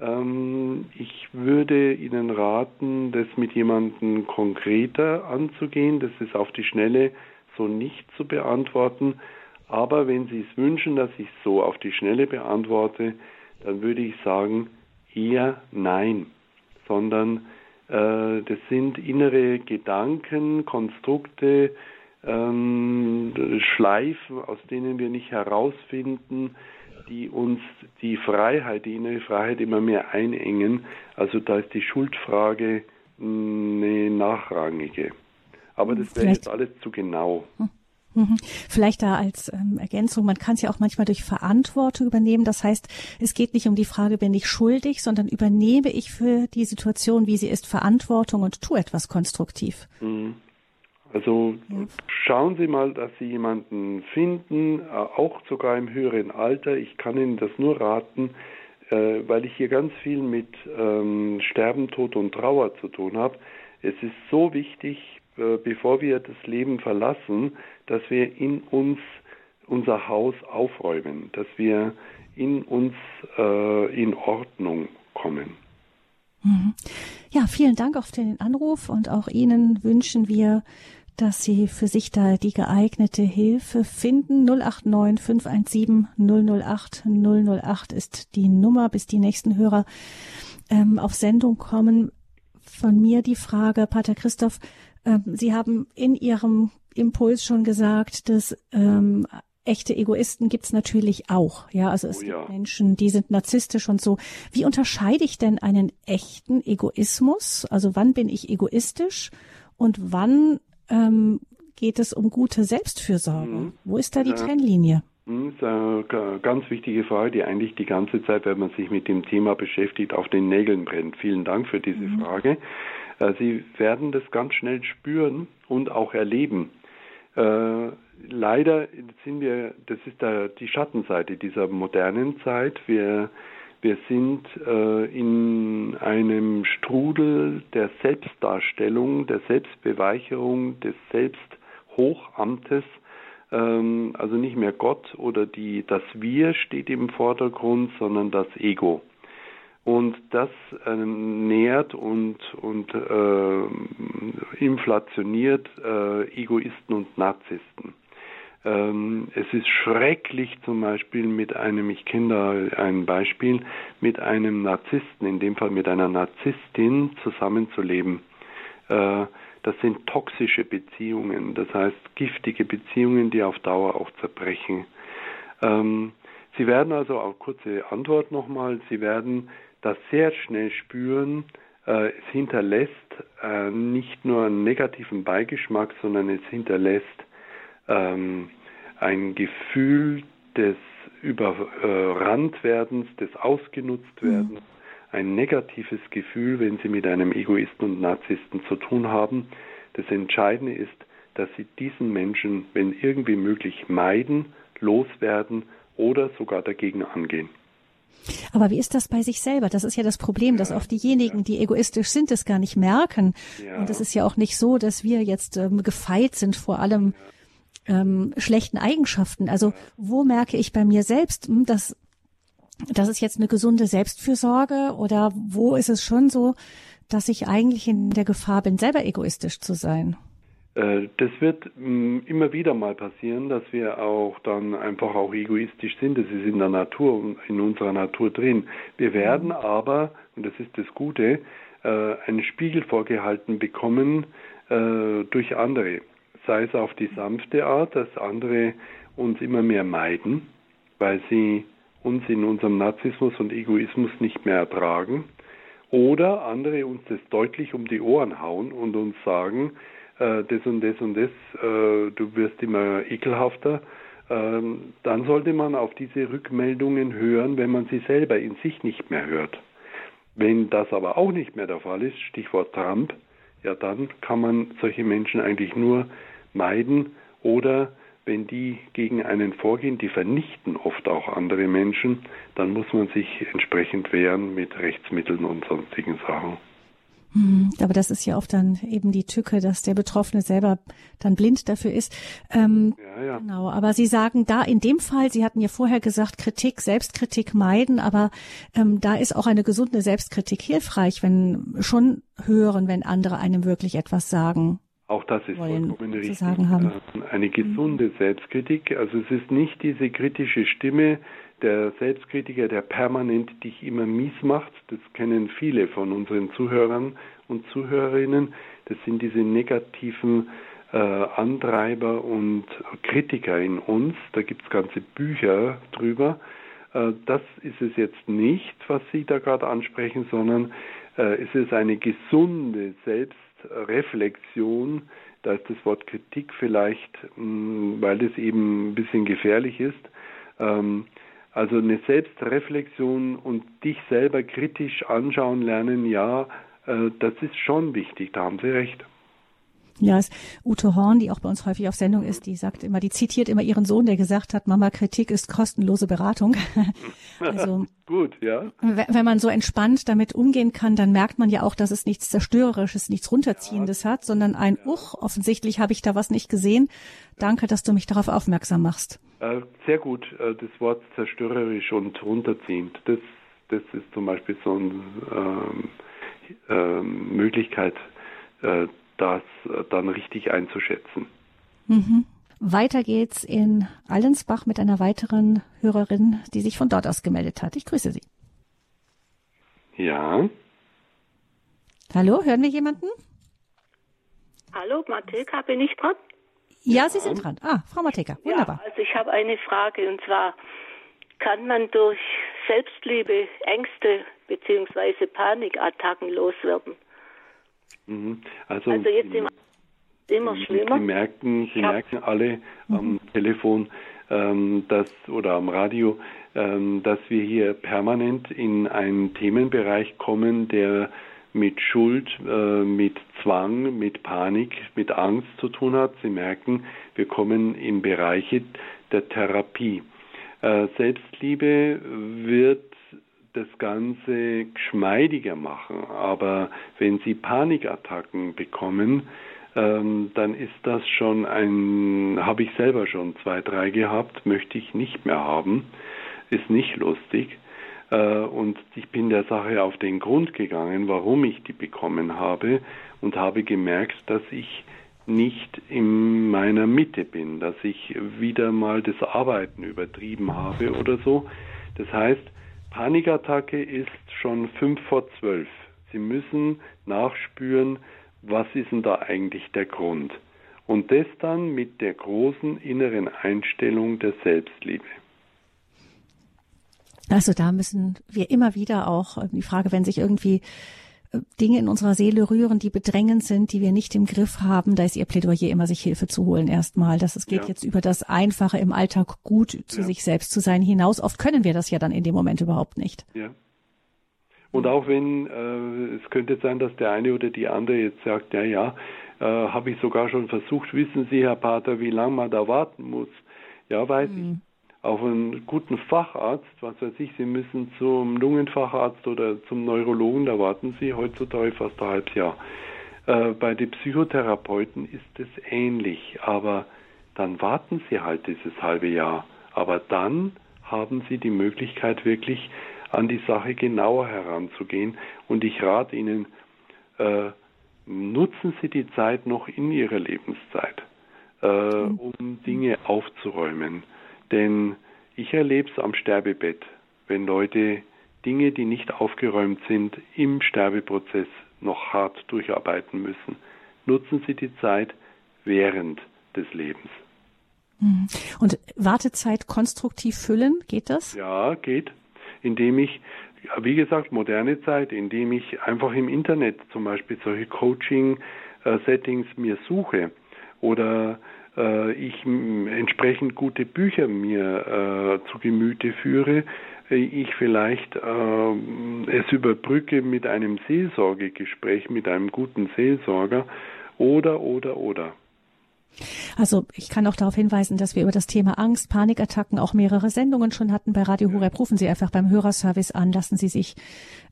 Ähm, ich würde Ihnen raten, das mit jemandem konkreter anzugehen. Das ist auf die Schnelle so nicht zu beantworten. Aber wenn Sie es wünschen, dass ich es so auf die Schnelle beantworte, dann würde ich sagen, eher nein, sondern äh, das sind innere Gedanken, Konstrukte, ähm, Schleifen, aus denen wir nicht herausfinden, die uns die Freiheit, die innere Freiheit immer mehr einengen. Also da ist die Schuldfrage eine nachrangige. Aber das wäre jetzt alles zu genau. Hm. Mhm. Vielleicht da als ähm, Ergänzung, man kann es ja auch manchmal durch Verantwortung übernehmen. Das heißt, es geht nicht um die Frage, bin ich schuldig, sondern übernehme ich für die Situation, wie sie ist, Verantwortung und tue etwas konstruktiv. Mhm. Also ja. schauen Sie mal, dass Sie jemanden finden, äh, auch sogar im höheren Alter. Ich kann Ihnen das nur raten, äh, weil ich hier ganz viel mit ähm, Sterben, Tod und Trauer zu tun habe. Es ist so wichtig, bevor wir das Leben verlassen, dass wir in uns unser Haus aufräumen, dass wir in uns äh, in Ordnung kommen. Mhm. Ja, vielen Dank für den Anruf und auch Ihnen wünschen wir, dass Sie für sich da die geeignete Hilfe finden. 089 517 008 008 ist die Nummer, bis die nächsten Hörer ähm, auf Sendung kommen. Von mir die Frage, Pater Christoph, äh, Sie haben in Ihrem Impuls schon gesagt, dass ähm, echte Egoisten gibt's natürlich auch. Ja, also es oh ja. gibt Menschen, die sind narzisstisch und so. Wie unterscheide ich denn einen echten Egoismus? Also wann bin ich egoistisch und wann ähm, geht es um gute Selbstfürsorge? Mhm. Wo ist da die ja. Trennlinie? Mhm, das ist eine ganz wichtige Frage, die eigentlich die ganze Zeit, wenn man sich mit dem Thema beschäftigt, auf den Nägeln brennt. Vielen Dank für diese mhm. Frage. Äh, Sie werden das ganz schnell spüren und auch erleben. Äh, leider sind wir, das ist da die Schattenseite dieser modernen Zeit. Wir, wir sind äh, in einem Strudel der Selbstdarstellung, der Selbstbeweicherung, des Selbsthochamtes. Ähm, also nicht mehr Gott oder die, das Wir steht im Vordergrund, sondern das Ego. Und das äh, nährt und, und äh, inflationiert äh, Egoisten und Narzissten. Ähm, es ist schrecklich zum Beispiel mit einem, ich kenne da ein Beispiel, mit einem Narzissten, in dem Fall mit einer Narzisstin zusammenzuleben. Äh, das sind toxische Beziehungen, das heißt giftige Beziehungen, die auf Dauer auch zerbrechen. Ähm, Sie werden also, auch kurze Antwort nochmal, Sie werden das sehr schnell spüren, äh, es hinterlässt äh, nicht nur einen negativen Beigeschmack, sondern es hinterlässt ähm, ein Gefühl des Überrandwerdens, des Ausgenutztwerdens, mhm. ein negatives Gefühl, wenn Sie mit einem Egoisten und Narzissten zu tun haben. Das Entscheidende ist, dass Sie diesen Menschen, wenn irgendwie möglich, meiden, loswerden oder sogar dagegen angehen. Aber wie ist das bei sich selber? Das ist ja das Problem, dass auch diejenigen, die egoistisch sind, es gar nicht merken. Und es ist ja auch nicht so, dass wir jetzt ähm, gefeit sind vor allem ähm, schlechten Eigenschaften. Also wo merke ich bei mir selbst, hm, dass das ist jetzt eine gesunde Selbstfürsorge oder wo ist es schon so, dass ich eigentlich in der Gefahr bin, selber egoistisch zu sein? Äh, das wird mm, immer wieder mal passieren, dass wir auch dann einfach auch egoistisch sind. Das ist in der Natur, in unserer Natur drin. Wir werden mhm. aber, und das ist das Gute, äh, einen Spiegel vorgehalten bekommen äh, durch andere. Sei es auf die sanfte Art, dass andere uns immer mehr meiden, weil sie uns in unserem Narzissmus und Egoismus nicht mehr ertragen. Oder andere uns das deutlich um die Ohren hauen und uns sagen, äh, das und das und das, äh, du wirst immer ekelhafter, ähm, dann sollte man auf diese Rückmeldungen hören, wenn man sie selber in sich nicht mehr hört. Wenn das aber auch nicht mehr der Fall ist, Stichwort Trump, ja dann kann man solche Menschen eigentlich nur meiden oder wenn die gegen einen vorgehen, die vernichten oft auch andere Menschen, dann muss man sich entsprechend wehren mit Rechtsmitteln und sonstigen Sachen. Hm, aber das ist ja oft dann eben die Tücke, dass der Betroffene selber dann blind dafür ist. Ähm, ja, ja. Genau. Aber Sie sagen da in dem Fall, Sie hatten ja vorher gesagt, Kritik, Selbstkritik meiden, aber ähm, da ist auch eine gesunde Selbstkritik hilfreich, wenn schon hören, wenn andere einem wirklich etwas sagen. Auch das ist wollen, vollkommen richtig. Äh, eine gesunde Selbstkritik. Also es ist nicht diese kritische Stimme, der Selbstkritiker, der permanent dich immer mies macht, das kennen viele von unseren Zuhörern und Zuhörerinnen, das sind diese negativen äh, Antreiber und Kritiker in uns, da gibt es ganze Bücher drüber, äh, das ist es jetzt nicht, was Sie da gerade ansprechen, sondern äh, es ist eine gesunde Selbstreflexion. Da ist das Wort Kritik vielleicht, mh, weil es eben ein bisschen gefährlich ist. Ähm, also eine Selbstreflexion und dich selber kritisch anschauen lernen, ja, äh, das ist schon wichtig, da haben Sie recht. Ja, es Ute Horn, die auch bei uns häufig auf Sendung ist, die sagt immer, die zitiert immer ihren Sohn, der gesagt hat, Mama, Kritik ist kostenlose Beratung. also gut, ja. Wenn man so entspannt damit umgehen kann, dann merkt man ja auch, dass es nichts zerstörerisches, nichts runterziehendes ja. hat, sondern ein Uch, offensichtlich habe ich da was nicht gesehen. Danke, dass du mich darauf aufmerksam machst. Äh, sehr gut, äh, das Wort zerstörerisch und runterziehend. Das, das ist zum Beispiel so eine ähm, äh, Möglichkeit, äh, das äh, dann richtig einzuschätzen. Mhm. Weiter geht's in Allensbach mit einer weiteren Hörerin, die sich von dort aus gemeldet hat. Ich grüße Sie. Ja. Hallo, hören wir jemanden? Hallo, Mathilka, bin ich dran? Ja, ja, Sie sind dran. Ah, Frau Mateka, wunderbar. Ja, also ich habe eine Frage und zwar, kann man durch Selbstliebe Ängste bzw. Panikattacken loswerden? Mhm. Also, also jetzt immer, immer schlimmer. Sie merken, Sie merken alle mhm. am Telefon ähm, dass, oder am Radio, ähm, dass wir hier permanent in einen Themenbereich kommen, der mit Schuld, äh, mit Zwang, mit Panik, mit Angst zu tun hat. Sie merken, wir kommen in Bereiche der Therapie. Äh, Selbstliebe wird das Ganze geschmeidiger machen. Aber wenn Sie Panikattacken bekommen, ähm, dann ist das schon ein, habe ich selber schon zwei, drei gehabt, möchte ich nicht mehr haben, ist nicht lustig. Äh, und ich bin der Sache auf den Grund gegangen, warum ich die bekommen habe und habe gemerkt, dass ich nicht in meiner Mitte bin, dass ich wieder mal das Arbeiten übertrieben habe oder so. Das heißt, Panikattacke ist schon fünf vor zwölf. Sie müssen nachspüren, was ist denn da eigentlich der Grund? Und das dann mit der großen inneren Einstellung der Selbstliebe. Also da müssen wir immer wieder auch die Frage, wenn sich irgendwie Dinge in unserer Seele rühren, die bedrängend sind, die wir nicht im Griff haben, da ist ihr Plädoyer immer, sich Hilfe zu holen erstmal. Dass es geht ja. jetzt über das Einfache im Alltag gut zu ja. sich selbst zu sein hinaus. Oft können wir das ja dann in dem Moment überhaupt nicht. Ja. Und auch wenn äh, es könnte sein, dass der eine oder die andere jetzt sagt, ja, ja, äh, habe ich sogar schon versucht, wissen Sie, Herr Pater, wie lange man da warten muss? Ja, weiß mhm. Auf einen guten Facharzt, was weiß ich, Sie müssen zum Lungenfacharzt oder zum Neurologen, da warten Sie heutzutage fast ein halbes Jahr. Äh, bei den Psychotherapeuten ist es ähnlich, aber dann warten Sie halt dieses halbe Jahr. Aber dann haben Sie die Möglichkeit, wirklich an die Sache genauer heranzugehen. Und ich rate Ihnen, äh, nutzen Sie die Zeit noch in Ihrer Lebenszeit, äh, um Dinge aufzuräumen. Denn ich erlebe es am Sterbebett, wenn Leute Dinge, die nicht aufgeräumt sind, im Sterbeprozess noch hart durcharbeiten müssen. Nutzen Sie die Zeit während des Lebens. Mhm. Und Wartezeit konstruktiv füllen, geht das? Ja, geht. Indem ich, wie gesagt, moderne Zeit, indem ich einfach im Internet zum Beispiel solche Coaching-Settings mir suche oder äh, ich entsprechend gute Bücher mir äh, zu Gemüte führe, äh, ich vielleicht äh, es überbrücke mit einem Seelsorgegespräch, mit einem guten Seelsorger oder, oder, oder. Also ich kann auch darauf hinweisen, dass wir über das Thema Angst, Panikattacken auch mehrere Sendungen schon hatten bei Radio Horeb. Rufen Sie einfach beim Hörerservice an, lassen Sie sich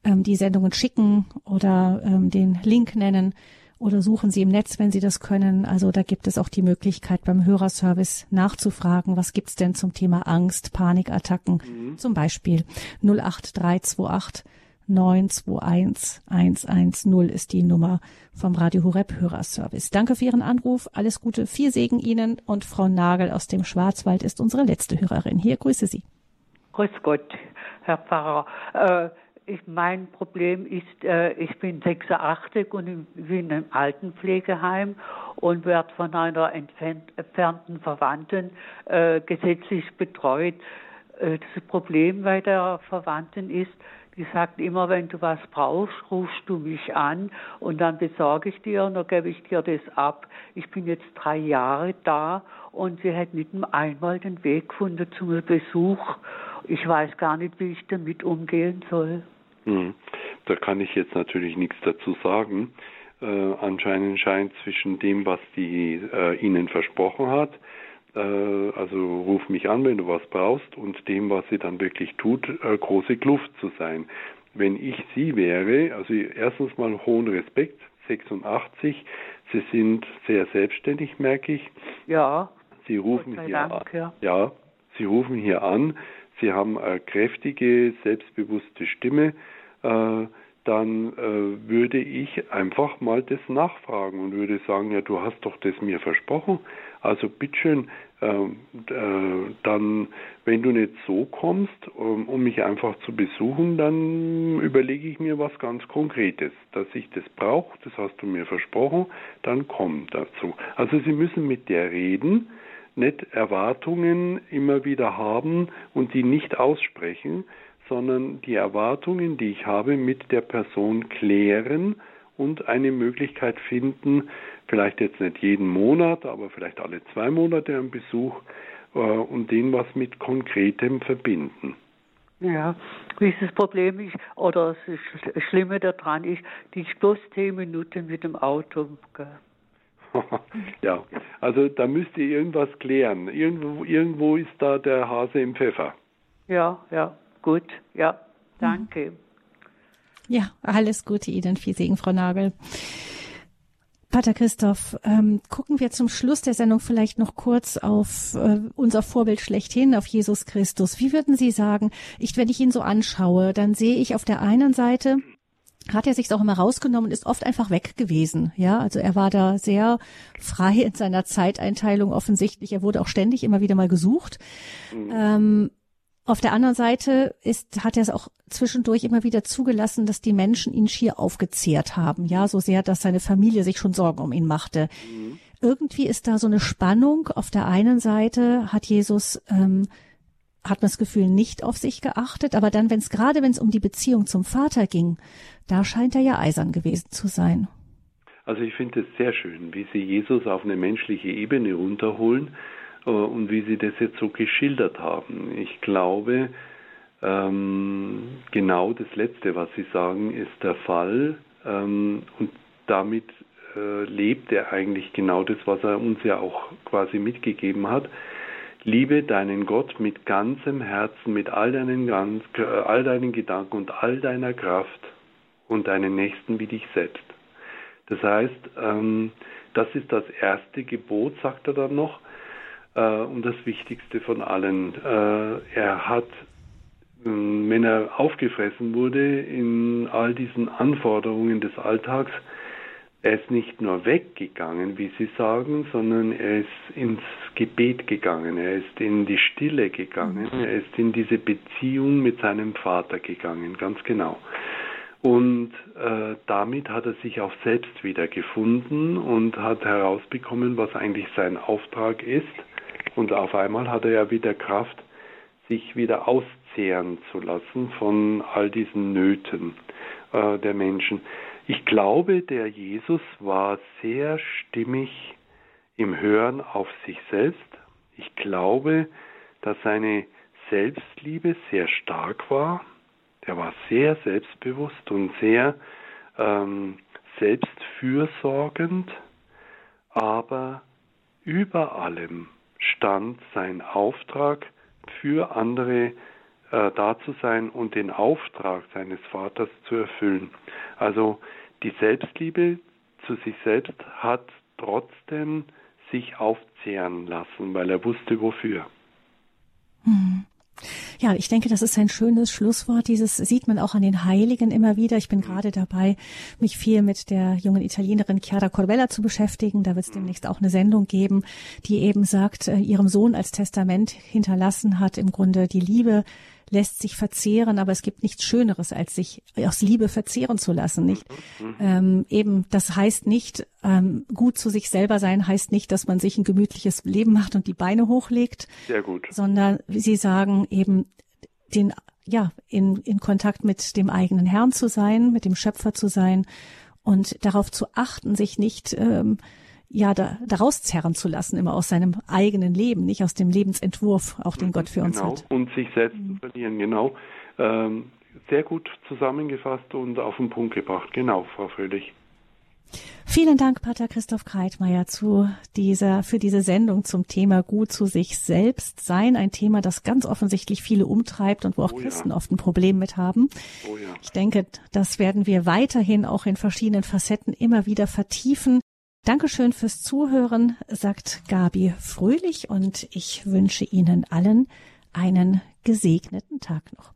ähm, die Sendungen schicken oder ähm, den Link nennen oder suchen Sie im Netz, wenn Sie das können. Also da gibt es auch die Möglichkeit beim Hörerservice nachzufragen, was gibt's denn zum Thema Angst, Panikattacken, mhm. zum Beispiel 08328 921 110 ist die Nummer vom Radio Horeb Hörerservice. Danke für Ihren Anruf. Alles Gute, viel Segen Ihnen und Frau Nagel aus dem Schwarzwald ist unsere letzte Hörerin. Hier grüße Sie. Grüß Gott, Herr Pfarrer. Äh, ich, mein Problem ist, äh, ich bin 86 und bin im Altenpflegeheim und werde von einer entfernten Verwandten äh, gesetzlich betreut. äh, das Problem bei der Verwandten ist, die sagt immer, wenn du was brauchst, rufst du mich an und dann besorge ich dir und dann gebe ich dir das ab. Ich bin jetzt drei Jahre da und sie hat nicht einmal den Weg gefunden zum Besuch. Ich weiß gar nicht, wie ich damit umgehen soll. Hm. Da kann ich jetzt natürlich nichts dazu sagen. Äh, anscheinend scheint zwischen dem, was die äh, Ihnen versprochen hat, äh, also ruf mich an, wenn du was brauchst, und dem, was sie dann wirklich tut, äh, große Kluft zu sein. Wenn ich sie wäre, also erstens mal hohen Respekt, 86, sie sind sehr selbstständig, merke ich. Ja. Sie rufen hier Dank, an. Ja. ja, sie rufen hier an. Sie haben eine kräftige, selbstbewusste Stimme. Äh, dann äh, würde ich einfach mal das nachfragen und würde sagen, ja, du hast doch das mir versprochen. Also bitteschön, äh, äh, dann, wenn du nicht so kommst, um, um mich einfach zu besuchen, dann überlege ich mir was ganz Konkretes, dass ich das brauche, das hast du mir versprochen, dann komm dazu. Also Sie müssen mit der reden, nicht Erwartungen immer wieder haben und die nicht aussprechen, sondern die Erwartungen, die ich habe, mit der Person klären und eine Möglichkeit finden, vielleicht jetzt nicht jeden Monat, aber vielleicht alle zwei Monate einen Besuch äh, und den was mit Konkretem verbinden. Ja, wie ist das Problem ist, oder das Schlimme daran ist, die ich bloß zehn Minuten mit dem Auto. ja, also da müsst ihr irgendwas klären. Irgendwo, irgendwo ist da der Hase im Pfeffer. Ja, ja. Gut, ja, danke. Ja, alles Gute Ihnen, viel Segen, Frau Nagel. Pater Christoph, ähm, gucken wir zum Schluss der Sendung vielleicht noch kurz auf äh, unser Vorbild schlechthin, auf Jesus Christus. Wie würden Sie sagen, ich, wenn ich ihn so anschaue, dann sehe ich auf der einen Seite, hat er sich auch immer rausgenommen und ist oft einfach weg gewesen. Ja, also er war da sehr frei in seiner Zeiteinteilung offensichtlich. Er wurde auch ständig immer wieder mal gesucht. Mhm. Ähm, auf der anderen Seite ist, hat er es auch zwischendurch immer wieder zugelassen, dass die Menschen ihn schier aufgezehrt haben. Ja, so sehr, dass seine Familie sich schon Sorgen um ihn machte. Mhm. Irgendwie ist da so eine Spannung. Auf der einen Seite hat Jesus, ähm, hat man das Gefühl, nicht auf sich geachtet. Aber dann, wenn es gerade, wenn es um die Beziehung zum Vater ging, da scheint er ja eisern gewesen zu sein. Also ich finde es sehr schön, wie Sie Jesus auf eine menschliche Ebene runterholen und wie Sie das jetzt so geschildert haben. Ich glaube, ähm, genau das Letzte, was Sie sagen, ist der Fall ähm, und damit äh, lebt er eigentlich genau das, was er uns ja auch quasi mitgegeben hat. Liebe deinen Gott mit ganzem Herzen, mit all deinen, ganz, äh, all deinen Gedanken und all deiner Kraft und deinen Nächsten wie dich selbst. Das heißt, ähm, das ist das erste Gebot, sagt er dann noch. Äh, und das Wichtigste von allen. Äh, er hat, ähm, wenn er aufgefressen wurde in all diesen Anforderungen des Alltags, er ist nicht nur weggegangen, wie Sie sagen, sondern er ist ins Gebet gegangen, er ist in die Stille gegangen, er ist in diese Beziehung mit seinem Vater gegangen, ganz genau. Und äh, damit hat er sich auch selbst wieder gefunden und hat herausbekommen, was eigentlich sein Auftrag ist und auf einmal hat er ja wieder Kraft, sich wieder auszehren zu lassen von all diesen Nöten äh, der Menschen. Ich glaube, der Jesus war sehr stimmig im Hören auf sich selbst. Ich glaube, dass seine Selbstliebe sehr stark war. Er war sehr selbstbewusst und sehr ähm, selbstfürsorgend, aber über allem stand sein Auftrag, für andere äh, da zu sein und den Auftrag seines Vaters zu erfüllen. Also die Selbstliebe zu sich selbst hat trotzdem sich aufzehren lassen, weil er wusste wofür. Hm. Ja, ich denke, das ist ein schönes Schlusswort. Dieses sieht man auch an den Heiligen immer wieder. Ich bin mhm. gerade dabei, mich viel mit der jungen Italienerin Chiara Corbella zu beschäftigen. Da wird es demnächst auch eine Sendung geben, die eben sagt, äh, ihrem Sohn als Testament hinterlassen hat, im Grunde die Liebe lässt sich verzehren, aber es gibt nichts Schöneres, als sich aus Liebe verzehren zu lassen, nicht? Mhm. Ähm, eben, das heißt nicht, ähm, gut zu sich selber sein heißt nicht, dass man sich ein gemütliches Leben macht und die Beine hochlegt. Sehr gut. Sondern, wie Sie sagen, eben den, ja, in, in Kontakt mit dem eigenen Herrn zu sein, mit dem Schöpfer zu sein und darauf zu achten, sich nicht, ähm, ja, da, daraus zerren zu lassen, immer aus seinem eigenen Leben, nicht aus dem Lebensentwurf, auch den Gott für uns genau. hat. Und sich selbst mhm. zu verlieren, genau. Ähm, sehr gut zusammengefasst und auf den Punkt gebracht. Genau, Frau Fröhlich. Vielen Dank, Pater Christoph Kreitmeier, zu dieser, für diese Sendung zum Thema gut zu sich selbst sein. Ein Thema, das ganz offensichtlich viele umtreibt und wo auch oh Christen ja. oft ein Problem mit haben. Oh ja. Ich denke, das werden wir weiterhin auch in verschiedenen Facetten immer wieder vertiefen. Dankeschön fürs Zuhören, sagt Gabi Fröhlich und ich wünsche Ihnen allen einen gesegneten Tag noch.